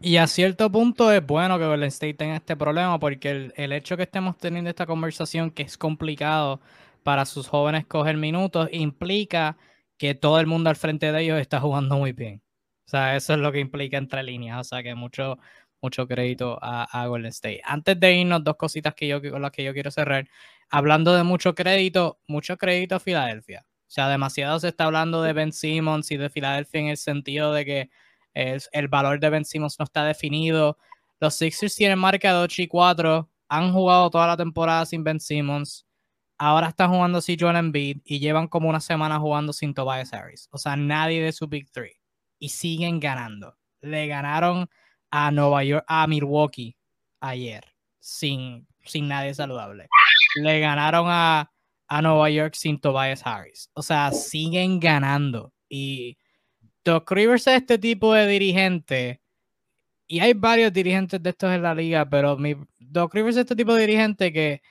Y a cierto punto es bueno que Golden State tenga este problema porque el, el, hecho que estemos teniendo esta conversación que es complicado para sus jóvenes coger minutos implica que todo el mundo al frente de ellos está jugando muy bien. O sea, eso es lo que implica entre líneas. O sea, que mucho, mucho crédito a, a, Golden State. Antes de irnos, dos cositas que yo, con las que yo quiero cerrar. Hablando de mucho crédito, mucho crédito a Filadelfia. O sea, demasiado se está hablando de Ben Simmons y de Filadelfia en el sentido de que es, el valor de Ben Simmons no está definido. Los Sixers tienen marca de 8 y 4. Han jugado toda la temporada sin Ben Simmons. Ahora están jugando sin Joel Embiid y llevan como una semana jugando sin Tobias Harris. O sea, nadie de su Big Three. y siguen ganando. Le ganaron a Nueva York, a Milwaukee ayer, sin, sin nadie saludable. Le ganaron a, a Nueva York sin Tobias Harris. O sea, siguen ganando. Y Doc Rivers es este tipo de dirigente. Y hay varios dirigentes de estos en la liga, pero mi, Doc Rivers es este tipo de dirigente que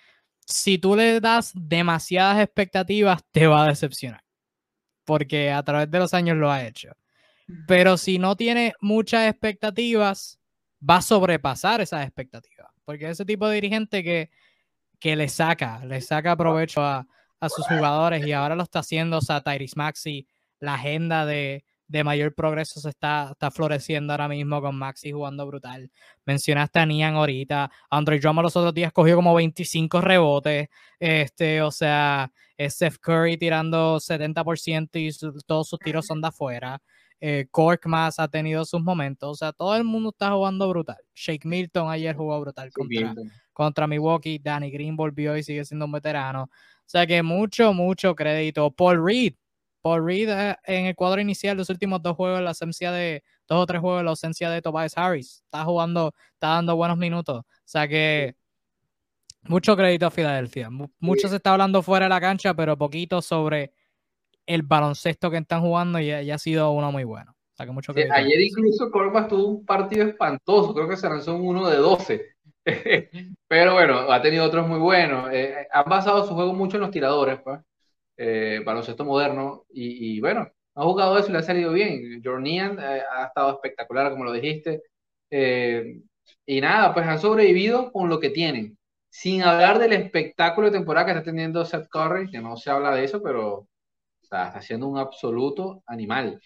si tú le das demasiadas expectativas, te va a decepcionar. Porque a través de los años lo ha hecho. Pero si no tiene muchas expectativas, va a sobrepasar esas expectativas. Porque ese tipo de dirigente que, que le saca, le saca provecho a, a sus jugadores y ahora lo está haciendo, o sea, Tyrese Maxi, la agenda de, de mayor progreso se está, está floreciendo ahora mismo con Maxi jugando brutal. Mencionaste a Nian ahorita. Andre Drummond los otros días cogió como 25 rebotes. Este, o sea, es Seth Curry tirando 70% y todos sus tiros son de afuera. Eh, Cork más ha tenido sus momentos. O sea, todo el mundo está jugando brutal. Shake Milton ayer jugó brutal contra, contra Milwaukee. Danny Green volvió y sigue siendo un veterano. O sea que mucho, mucho crédito. Paul Reed Paul Reed en el cuadro inicial los últimos dos juegos, la ausencia de dos o tres juegos, la ausencia de Tobias Harris. Está jugando, está dando buenos minutos. O sea que mucho crédito a Filadelfia. Mucho se está hablando fuera de la cancha, pero poquito sobre el baloncesto que están jugando y, ha sido uno muy bueno. O sea que mucho crédito. ayer incluso Corpas tuvo un partido espantoso, creo que se lanzó un uno de 12. (laughs) pero bueno, ha tenido otros muy buenos. Eh, han basado su juego mucho en los tiradores, pues eh, baloncesto moderno, y, bueno, ha jugado eso y le ha salido bien. Jornian eh, ha estado espectacular, como lo dijiste. Eh, y nada, pues han sobrevivido con lo que tienen. Sin hablar del espectáculo de temporada que está teniendo Seth Curry, que no se habla de eso, pero está siendo un absoluto animal.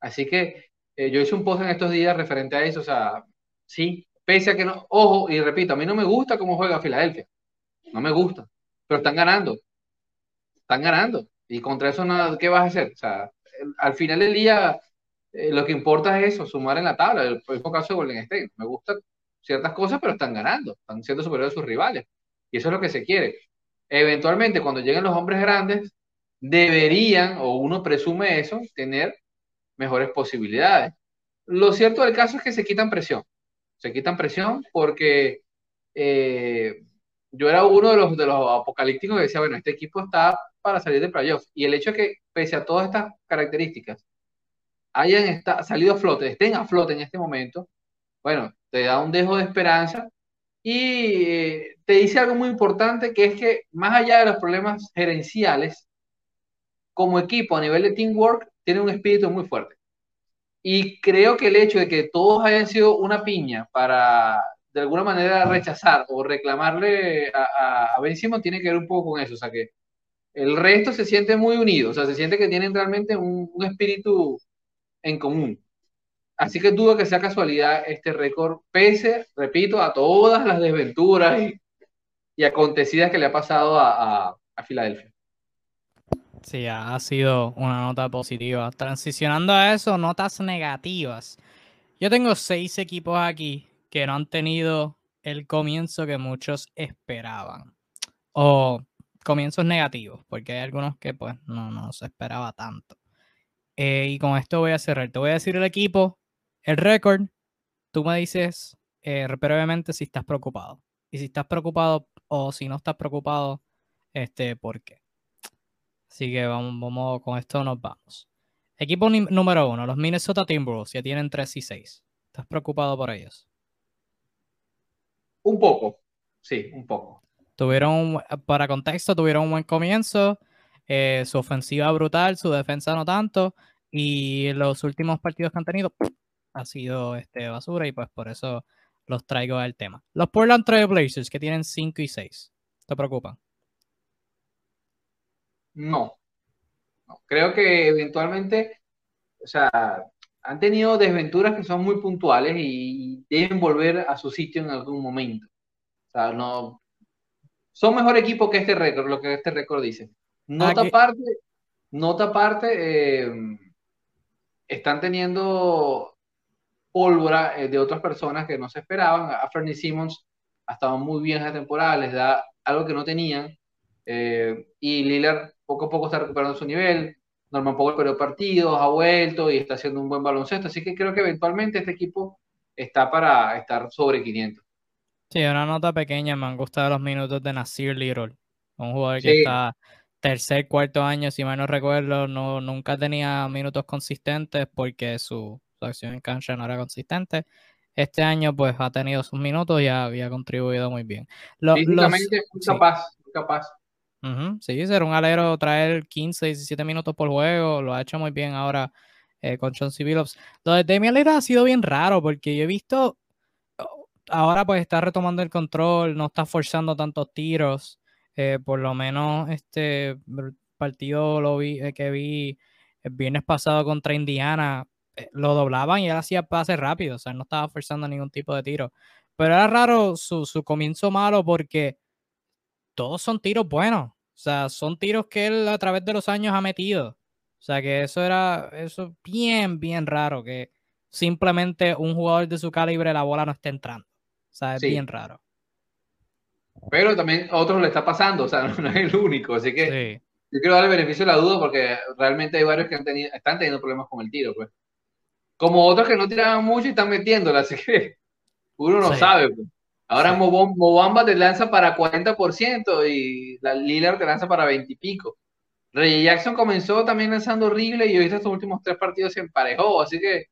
Así que eh, yo hice un post en estos días referente a eso, o sea, sí, pese a que no, ojo, y repito, a mí no me gusta cómo juega Filadelfia, no me gusta, pero están ganando, están ganando. Y contra eso, nada, ¿qué vas a hacer? O sea, al final del día, eh, lo que importa es eso, sumar en la tabla. El mismo caso de Golden State. Me gustan ciertas cosas, pero están ganando, están siendo superiores a sus rivales. Y eso es lo que se quiere. Eventualmente, cuando lleguen los hombres grandes, deberían, o uno presume eso, tener mejores posibilidades. Lo cierto del caso es que se quitan presión. Se quitan presión porque eh, yo era uno de los, de los apocalípticos que decía, bueno, este equipo está para salir de playoffs. Y el hecho de que, pese a todas estas características, hayan salido a flote, estén a flote en este momento, bueno, te da un dejo de esperanza y eh, te dice algo muy importante, que es que más allá de los problemas gerenciales, como equipo a nivel de teamwork, tiene un espíritu muy fuerte. Y creo que el hecho de que todos hayan sido una piña para de alguna manera rechazar o reclamarle a, a Ben Simon tiene que ver un poco con eso. O sea que el resto se siente muy unido, o sea, se siente que tienen realmente un, espíritu en común. Así que dudo que sea casualidad este récord, pese, repito, a todas las desventuras y, acontecidas que le ha pasado a, Filadelfia. Sí, ha sido una nota positiva. Transicionando a eso, notas negativas. Yo tengo seis equipos aquí que no han tenido el comienzo que muchos esperaban. O comienzos negativos, porque hay algunos que pues no, no se esperaba tanto. Eh, y con esto voy a cerrar. Te voy a decir el equipo, el récord. Tú me dices eh, brevemente si estás preocupado. Y si estás preocupado o si no estás preocupado, este, ¿por qué? Así que vamos, vamos con esto nos vamos. Equipo número uno, los Minnesota Timberwolves, ya tienen 3 y 6. ¿Estás preocupado por ellos? Un poco, sí, un poco. Tuvieron, para contexto, tuvieron un buen comienzo, eh, su ofensiva brutal, su defensa no tanto, y los últimos partidos que han tenido ha sido este, basura, y pues por eso los traigo al tema. Los Portland Trail Blazers, que tienen 5 y 6, ¿te preocupan? No. no. Creo que eventualmente, o sea, han tenido desventuras que son muy puntuales y deben volver a su sitio en algún momento. O sea, no, son mejor equipo que este récord, lo que este récord dice. Nota aparte, nota aparte, eh, están teniendo pólvora eh, de otras personas que no se esperaban. A Fernie Simmons ha estado muy bien esta temporada, les da algo que no tenían. Eh, y Lillard poco a poco está recuperando su nivel. Norman Powell perdió partidos, ha vuelto y está haciendo un buen baloncesto. Así que creo que eventualmente este equipo está para estar sobre 500. Sí, una nota pequeña. Me han gustado los minutos de Nasir Little, un jugador que está tercer, cuarto año, si mal no recuerdo, no, nunca tenía minutos consistentes porque su, acción en cancha no era consistente. Este año, pues, ha tenido sus minutos y ha, contribuido muy bien. Lo, Físicamente muy capaz, capaz. sí, ser un alero, traer 15, 17 minutos por juego, lo ha hecho muy bien ahora eh, con Chauncey Billups. Lo de Damian Lillard ha sido bien raro porque yo he visto, ahora pues está retomando el control, no está forzando tantos tiros. Eh, por lo menos este partido lo vi, eh, que vi el viernes pasado contra Indiana, eh, lo doblaban y él hacía pases rápidos, o sea, no estaba forzando ningún tipo de tiro. Pero era raro su, su comienzo malo porque todos son tiros buenos, o sea, son tiros que él a través de los años ha metido. O sea, que eso era eso bien, bien raro, que simplemente un jugador de su calibre la bola no esté entrando. O sea, es bien raro. Pero también a otros le está pasando, o sea, (laughs) no, es el único. Así que yo quiero darle beneficio a la duda porque realmente hay varios que han tenido, están teniendo problemas con el tiro, pues. Como otros que no tiraban mucho y están metiéndola, (laughs) así que uno no sabe. Pues. Ahora Mobamba te lanza para 40% y la Lillard te lanza para 20 y pico. Ray Jackson comenzó también lanzando horrible y hoy estos últimos tres partidos se emparejó, así que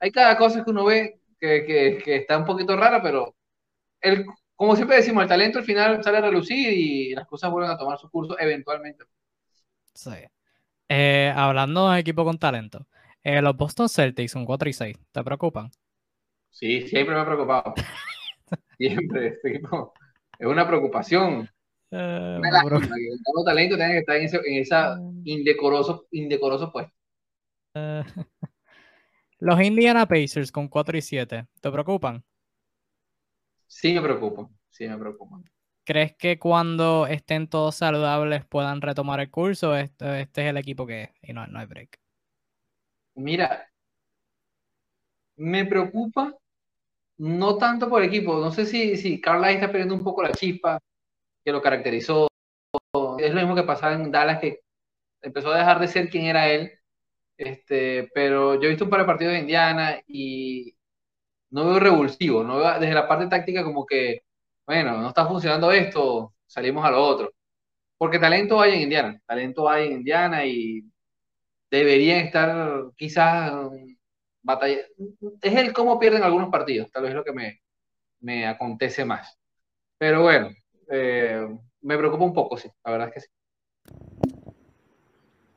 hay cada cosa que uno ve que, que, que está un poquito rara, pero el como siempre decimos, el talento al final sale a relucir y las cosas vuelven a tomar su curso eventualmente. Sí. Eh, hablando de equipo con talento, eh, los Boston Celtics son 4 y 6, ¿te preocupan? Sí, siempre me ha preocupado. (laughs) siempre, este equipo es una preocupación. Uh, una talento tiene que estar en, ese, esa (laughs) indecoroso, indecoroso puesto. (laughs) los Indiana Pacers con 4 y 7, ¿te preocupan? Sí me preocupa, sí me preocupa. ¿Crees que cuando estén todos saludables puedan retomar el curso? Este, este es el equipo que es y no, no hay break. Mira, me preocupa no tanto por el equipo. No sé si, si Carlisle está perdiendo un poco la chispa que lo caracterizó. Es lo mismo que pasaba en Dallas, que empezó a dejar de ser quien era él. Este, pero yo he visto un par de partidos de Indiana y no veo revulsivo, no veo desde la parte táctica como que, bueno, no está funcionando esto, salimos a lo otro. Porque talento hay en Indiana, talento hay en Indiana y deberían estar quizás batalla. Es el cómo pierden algunos partidos, tal vez lo que me, me acontece más. Pero bueno, eh, me preocupa un poco, sí, la verdad es que sí.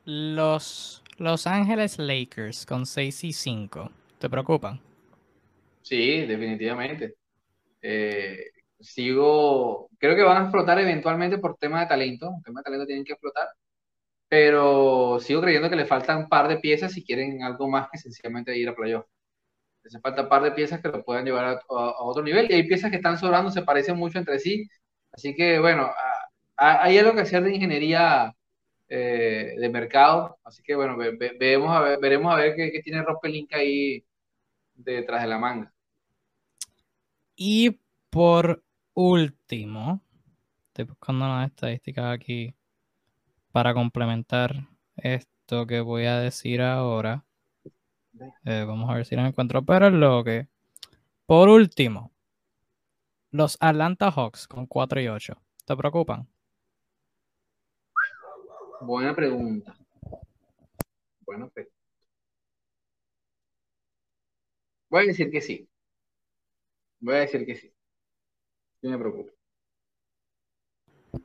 Los Los Ángeles Lakers con 6 y 5, ¿te preocupan? Sí, definitivamente. Eh, sigo, creo que van a explotar eventualmente por tema de talento, tema de talento tienen que explotar, pero sigo creyendo que le faltan un par de piezas si quieren algo más que sencillamente ir a playoff. Les falta un par de piezas que lo puedan llevar a, otro nivel y hay piezas que están sobrando, se parecen mucho entre sí, así que bueno, hay algo que hacer de ingeniería eh, de mercado, así que bueno, veremos a ver, veremos a ver qué, tiene Rob ahí detrás de la manga. Y por último, estoy buscando unas estadísticas aquí para complementar esto que voy a decir ahora. Eh, vamos a ver si lo encuentro, pero es lo que. Por último, los Atlanta Hawks con 4 y 8. ¿Te preocupan? Buena pregunta. Bueno, pues. Voy a decir que sí. Voy a decir que sí. No me preocupa.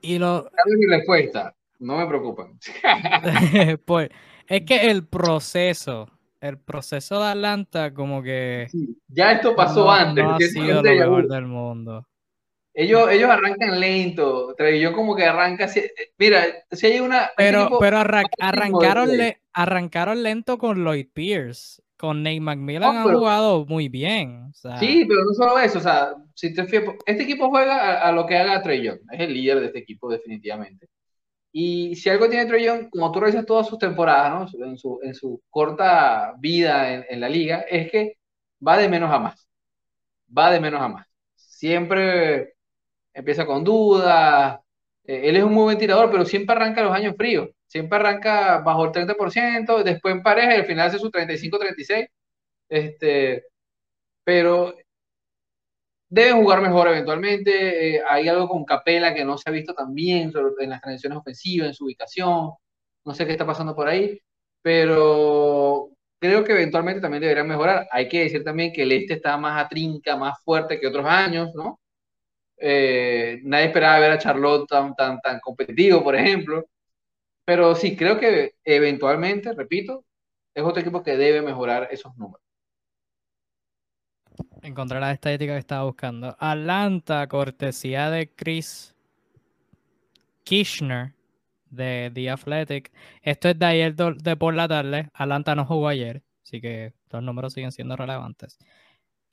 Y lo... mi respuesta. No me preocupan. (laughs) (laughs) pues es que el proceso, el proceso de Atlanta, como que. ya esto pasó antes. No ha sido lo mejor del mundo. Ellos, ellos arrancan lento. Yo como que arranca. Mira, si hay una. Pero, pero arrancaron, arrancaron lento con Lloyd Pierce con Nate McMillan ha jugado muy bien. sí, pero no solo eso. O sea, si te este equipo juega a, lo que haga Trey Young. Es el líder de este equipo, definitivamente. Y si algo tiene Trey Young, como tú revisas todas sus temporadas, ¿no? en, su, en su corta vida en, la liga, es que va de menos a más. Va de menos a más. Siempre empieza con dudas. Eh, él es un muy buen tirador, pero siempre arranca los años fríos. Siempre arranca bajo el 30%, después en pareja y al final hace su 35-36. Este, pero debe jugar mejor eventualmente. Eh, hay algo con Capela que no se ha visto tan bien en las transiciones ofensivas, en su ubicación. No sé qué está pasando por ahí, pero creo que eventualmente también deberían mejorar. Hay que decir también que el este está más atrinca, más fuerte que otros años, ¿no? Eh, nadie esperaba ver a Charlotte tan, tan, tan competitivo, por ejemplo. Pero sí, creo que eventualmente, repito, es otro equipo que debe mejorar esos números. Encontré la estadística que estaba buscando. Atlanta, cortesía de Chris Kirchner de The Athletic. Esto es de ayer de por la tarde. Atlanta no jugó ayer, así que los números siguen siendo relevantes.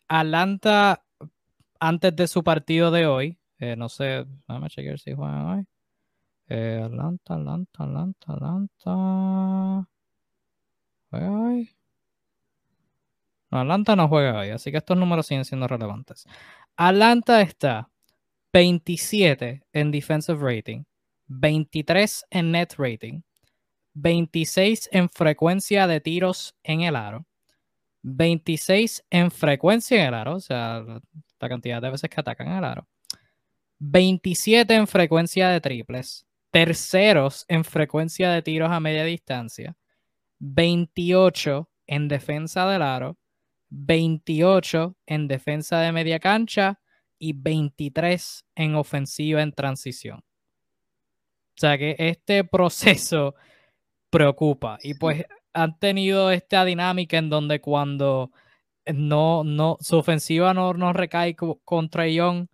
Atlanta, antes de su partido de hoy, eh, no sé, déjame chequear si juegan hoy. Eh, Atlanta, Atlanta, Atlanta, Atlanta. ¿Juega hoy? Atlanta no juega hoy, así que estos números siguen siendo relevantes. Atlanta está 27 en defensive rating, 23 en net rating, 26 en frecuencia de tiros en el aro, 26 en frecuencia en el aro, o sea, la cantidad de veces que atacan el aro, 27 en frecuencia de triples, terceros en frecuencia de tiros a media distancia, 28 en defensa del aro, 28 en defensa de media cancha y 23 en ofensiva en transición. O sea que este (laughs) proceso preocupa y pues han tenido esta dinámica en donde cuando no, no, su ofensiva no, no recae contra Young,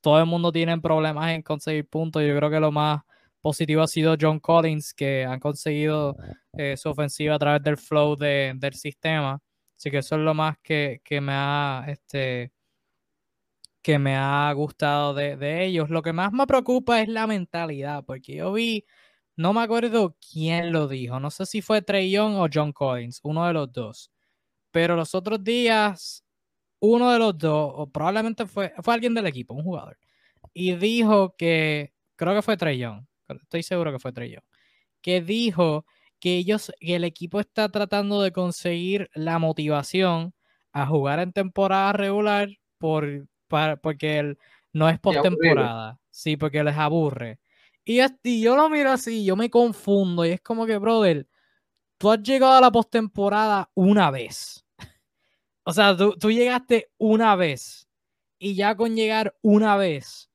todo el mundo tiene problemas en conseguir puntos. Yo creo que lo más positivo ha sido John Collins, que han conseguido eh, su ofensiva a través del flow del sistema. Así que eso es lo más que, me ha este que me ha gustado de, ellos. Lo que más me preocupa es la mentalidad, porque yo vi, no me acuerdo quién lo dijo, no sé si fue Trey Young o John Collins, uno de los dos. Pero los otros días, uno de los dos, o probablemente fue, fue alguien del equipo, un jugador, y dijo que, creo que fue Young, estoy seguro que fue Young, que dijo que ellos, que el equipo está tratando de conseguir la motivación a jugar en temporada regular por, porque no es postemporada. Sí, porque les aburre. Y, y yo lo miro así, yo me confundo y es como que, brother, tú has llegado a la postemporada una vez. (laughs) O sea, tú, tú llegaste una vez y ya con llegar una vez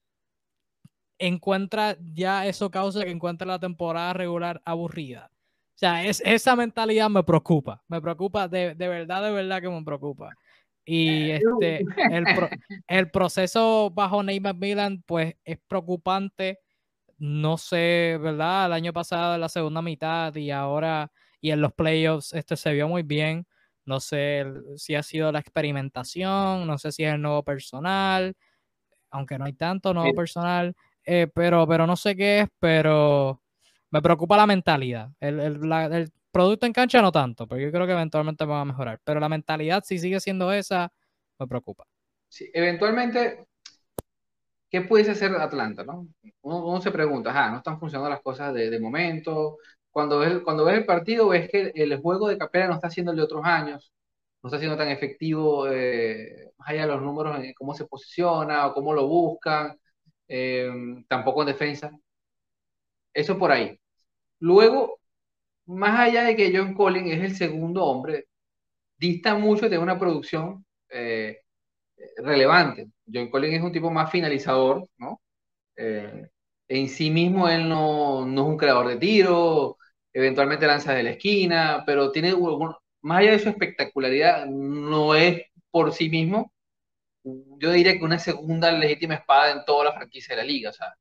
encuentra ya eso causa que encuentre la temporada regular aburrida. O sea, es, esa mentalidad me preocupa, me preocupa, de, verdad, de verdad que me preocupa. Y este, (laughs) el, proceso bajo Neymar Milan, pues es preocupante. No sé, ¿verdad? El año pasado, en la segunda mitad y ahora, y en los playoffs, este se vio muy bien. No sé si ha sido la experimentación, no sé si es el nuevo personal, aunque no hay tanto nuevo personal, eh, pero, pero no sé qué es, pero me preocupa la mentalidad. El, producto en cancha no tanto, pero yo creo que eventualmente va a mejorar. Pero la mentalidad, si sigue siendo esa, me preocupa. Sí, eventualmente, ¿qué puede hacer Atlanta? ¿no? Uno, se pregunta, ah, no están funcionando las cosas de, momento. Cuando ves, cuando ves el partido, ves que el juego de Capela no está siendo el de otros años, no está siendo tan efectivo, eh, más allá de los números, cómo se posiciona o cómo lo buscan, eh, tampoco en defensa. Eso por ahí. Luego, más allá de que John Collins es el segundo hombre, dista mucho de una producción eh, relevante. John Collins es un tipo más finalizador, ¿no? Eh, en sí mismo él no, no, es un creador de tiro, eventualmente lanza de la esquina, pero tiene, más allá de su espectacularidad, no es por sí mismo, yo diría que una segunda legítima espada en toda la franquicia de la liga, o sea,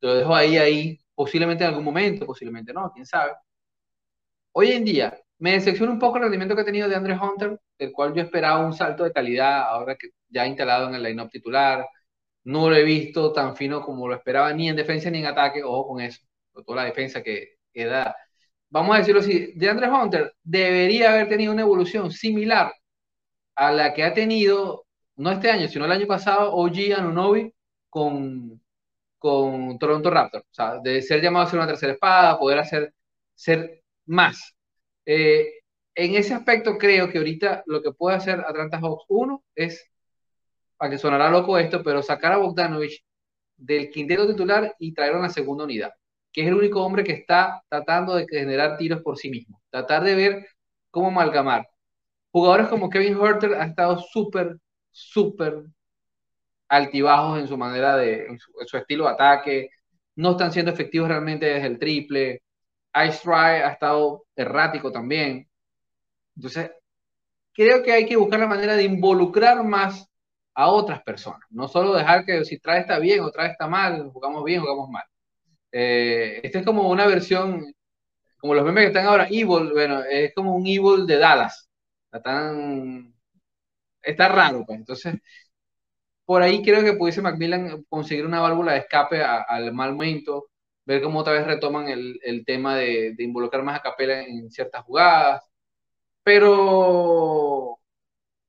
lo dejo ahí, ahí, posiblemente en algún momento, posiblemente no, quién sabe. Hoy en día, me decepciona un poco el rendimiento que ha tenido de Andre Hunter, del cual yo esperaba un salto de calidad, ahora que ya instalado en el line-up titular. No lo he visto tan fino como lo esperaba, ni en defensa ni en ataque, ojo con eso, con toda la defensa que, da. Vamos a decirlo así, de Andre Hunter debería haber tenido una evolución similar a la que ha tenido, no este año, sino el año pasado, OG Anunobi con, con Toronto Raptors. O sea, de ser llamado a ser una tercera espada, poder hacer ser más. Eh, en ese aspecto creo que ahorita lo que puede hacer Atlanta Hawks, uno, es, para que sonará loco esto, pero sacar a Bogdanovich del quinteto titular y traerlo a la segunda unidad, que es el único hombre que está tratando de generar tiros por sí mismo, tratar de ver cómo amalgamar. Jugadores como Kevin Herter han estado súper, súper altibajos en su manera de, en su, estilo de ataque, no están siendo efectivos realmente desde el triple. Ice Dry ha estado errático también. Entonces, creo que hay que buscar la manera de involucrar más a otras personas, no solo dejar que si trae está bien o trae está mal, jugamos bien, jugamos mal. Eh, esta es como una versión, como los memes que están ahora, Evil, bueno, es como un Evil de Dallas. Está tan, está raro, pues. Entonces, por ahí creo que pudiese Macmillan conseguir una válvula de escape al mal momento, ver cómo otra vez retoman el, tema de, involucrar más a Capela en ciertas jugadas, pero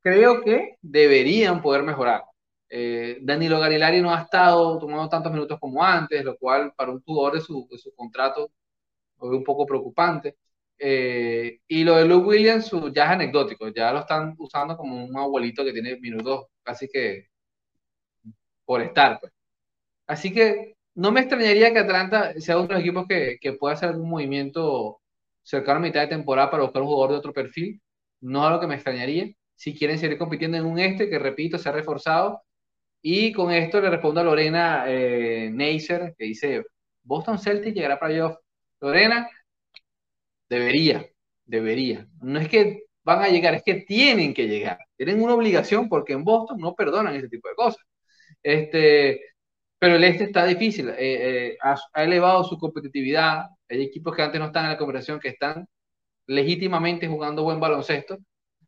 creo que deberían poder mejorar. Eh, Danilo Garilari no ha estado tomando tantos minutos como antes, lo cual para un jugador de su, contrato es un poco preocupante. Eh, y lo de Luke Williams ya es anecdótico, ya lo están usando como un abuelito que tiene minutos casi que por estar. Pues. Así que no me extrañaría que Atlanta sea uno de los equipos que, pueda hacer algún movimiento cercano a mitad de temporada para buscar un jugador de otro perfil. No es algo que me extrañaría. Si quieren seguir compitiendo en un este, que repito, se ha reforzado. Y con esto le respondo a Lorena eh, Neisser, que dice, Boston Celtics llegará para playoff. Lorena, debería, debería. No es que van a llegar, es que tienen que llegar. Tienen una obligación porque en Boston no perdonan ese tipo de cosas. Este, pero el este está difícil, eh, eh, ha, elevado su competitividad. Hay equipos que antes no están en la conversación que están legítimamente jugando buen baloncesto.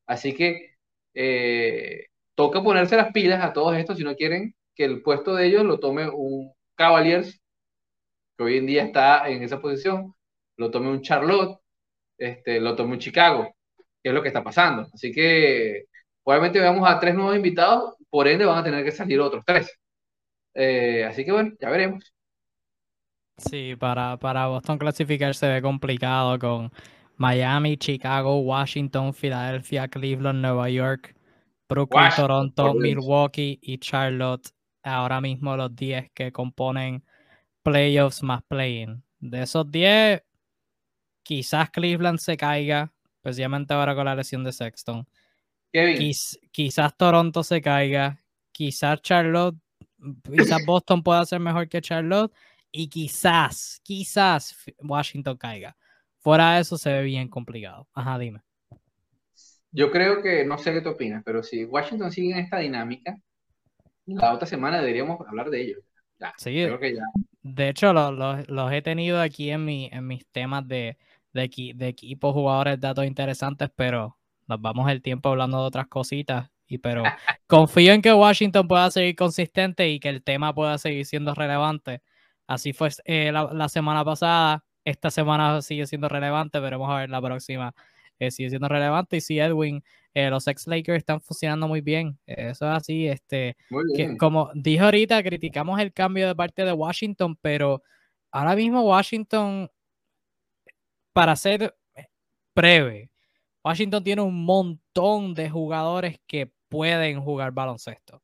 Así que eh, toca ponerse las pilas a todos estos si no quieren que el puesto de ellos lo tome un Cavaliers, que hoy en día está en esa posición, lo tome un Charlotte, este, lo tome un Chicago, que es lo que está pasando. Así que obviamente veamos a tres nuevos invitados por ende van a tener que salir otros tres. Eh, así que bueno, ya veremos. Sí, para, para Boston clasificar se ve complicado con Miami, Chicago, Washington, Filadelfia, Cleveland, Nueva York, Brooklyn, Toronto, Milwaukee y Charlotte. Ahora mismo los 10 que componen playoffs más play-in. De esos 10, quizás Cleveland se caiga, especialmente ahora con la lesión de Sexton quizás Toronto se caiga, quizás Charlotte, quizás Boston pueda ser mejor que Charlotte y quizás, quizás Washington caiga. Fuera de eso se ve bien complicado. Ajá, dime. Yo creo que, no sé qué tú opinas, pero si Washington sigue en esta dinámica, la otra semana deberíamos hablar de ellos. sí, De hecho, los, he tenido aquí en, mi, en mis temas de, de, de equipos, jugadores, datos interesantes, pero nos vamos el tiempo hablando de otras cositas. Y, pero (laughs) confío en que Washington pueda seguir consistente y que el tema pueda seguir siendo relevante. Así fue eh, la, semana pasada. Esta semana sigue siendo relevante. Veremos a ver la próxima. Eh, sigue siendo relevante. Y si Edwin, eh, los ex Lakers están funcionando muy bien. Eso es así. Este, Que, como dije ahorita, criticamos el cambio de parte de Washington, pero ahora mismo Washington, para ser breve, Washington tiene un montón de jugadores que pueden jugar baloncesto. O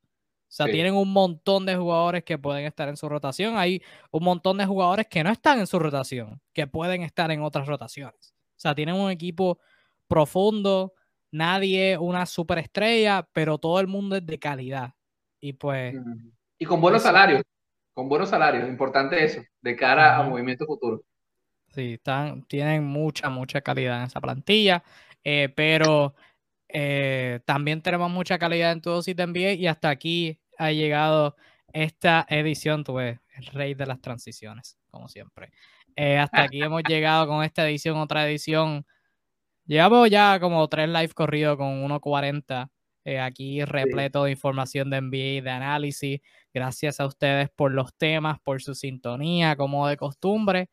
sea, tienen un montón de jugadores que pueden estar en su rotación. Hay un montón de jugadores que no están en su rotación, que pueden estar en otras rotaciones. O sea, tienen un equipo profundo, nadie una superestrella, pero todo el mundo es de calidad. Y pues. Y con buenos salarios. Con buenos salarios, importante eso, de cara a movimiento futuro. Sí, están, tienen mucha, mucha calidad en esa plantilla. Eh, pero eh, también tenemos mucha calidad en tu sitio NBA y hasta aquí ha llegado esta edición, tuve el rey de las transiciones, como siempre. Eh, hasta aquí (laughs) hemos llegado con esta edición, otra edición. Llevamos ya como tres live corridos con 1.40. aquí repleto de información de NBA, de análisis. Gracias a ustedes por los temas, por su sintonía, como de costumbre.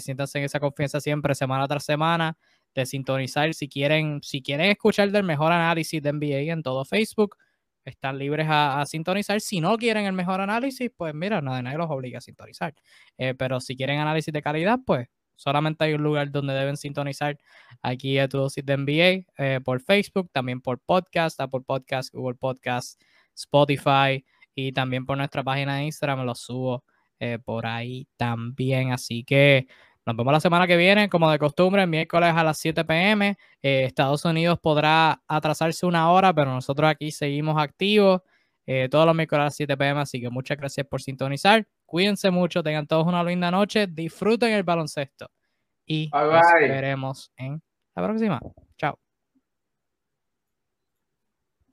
siéntanse en esa confianza siempre, semana tras semana de sintonizar. Si quieren, si quieren escuchar del mejor análisis de NBA en todo Facebook, están libres a, sintonizar. Si no quieren el mejor análisis, pues mira, nadie, nadie los obliga a sintonizar. Eh, pero si quieren análisis de calidad, pues solamente hay un lugar donde deben sintonizar aquí a tu dosis de NBA eh, por Facebook, también por podcast, Apple Podcast, Google Podcast, Spotify y también por nuestra página de Instagram lo subo eh, por ahí también. Así que nos vemos la semana que viene, como de costumbre, miércoles a las 7 pm. Eh, Estados Unidos podrá atrasarse una hora, pero nosotros aquí seguimos activos todos los miércoles a las 7 pm. Así que muchas gracias por sintonizar. Cuídense mucho, tengan todos una linda noche, disfruten el baloncesto y nos veremos en la próxima.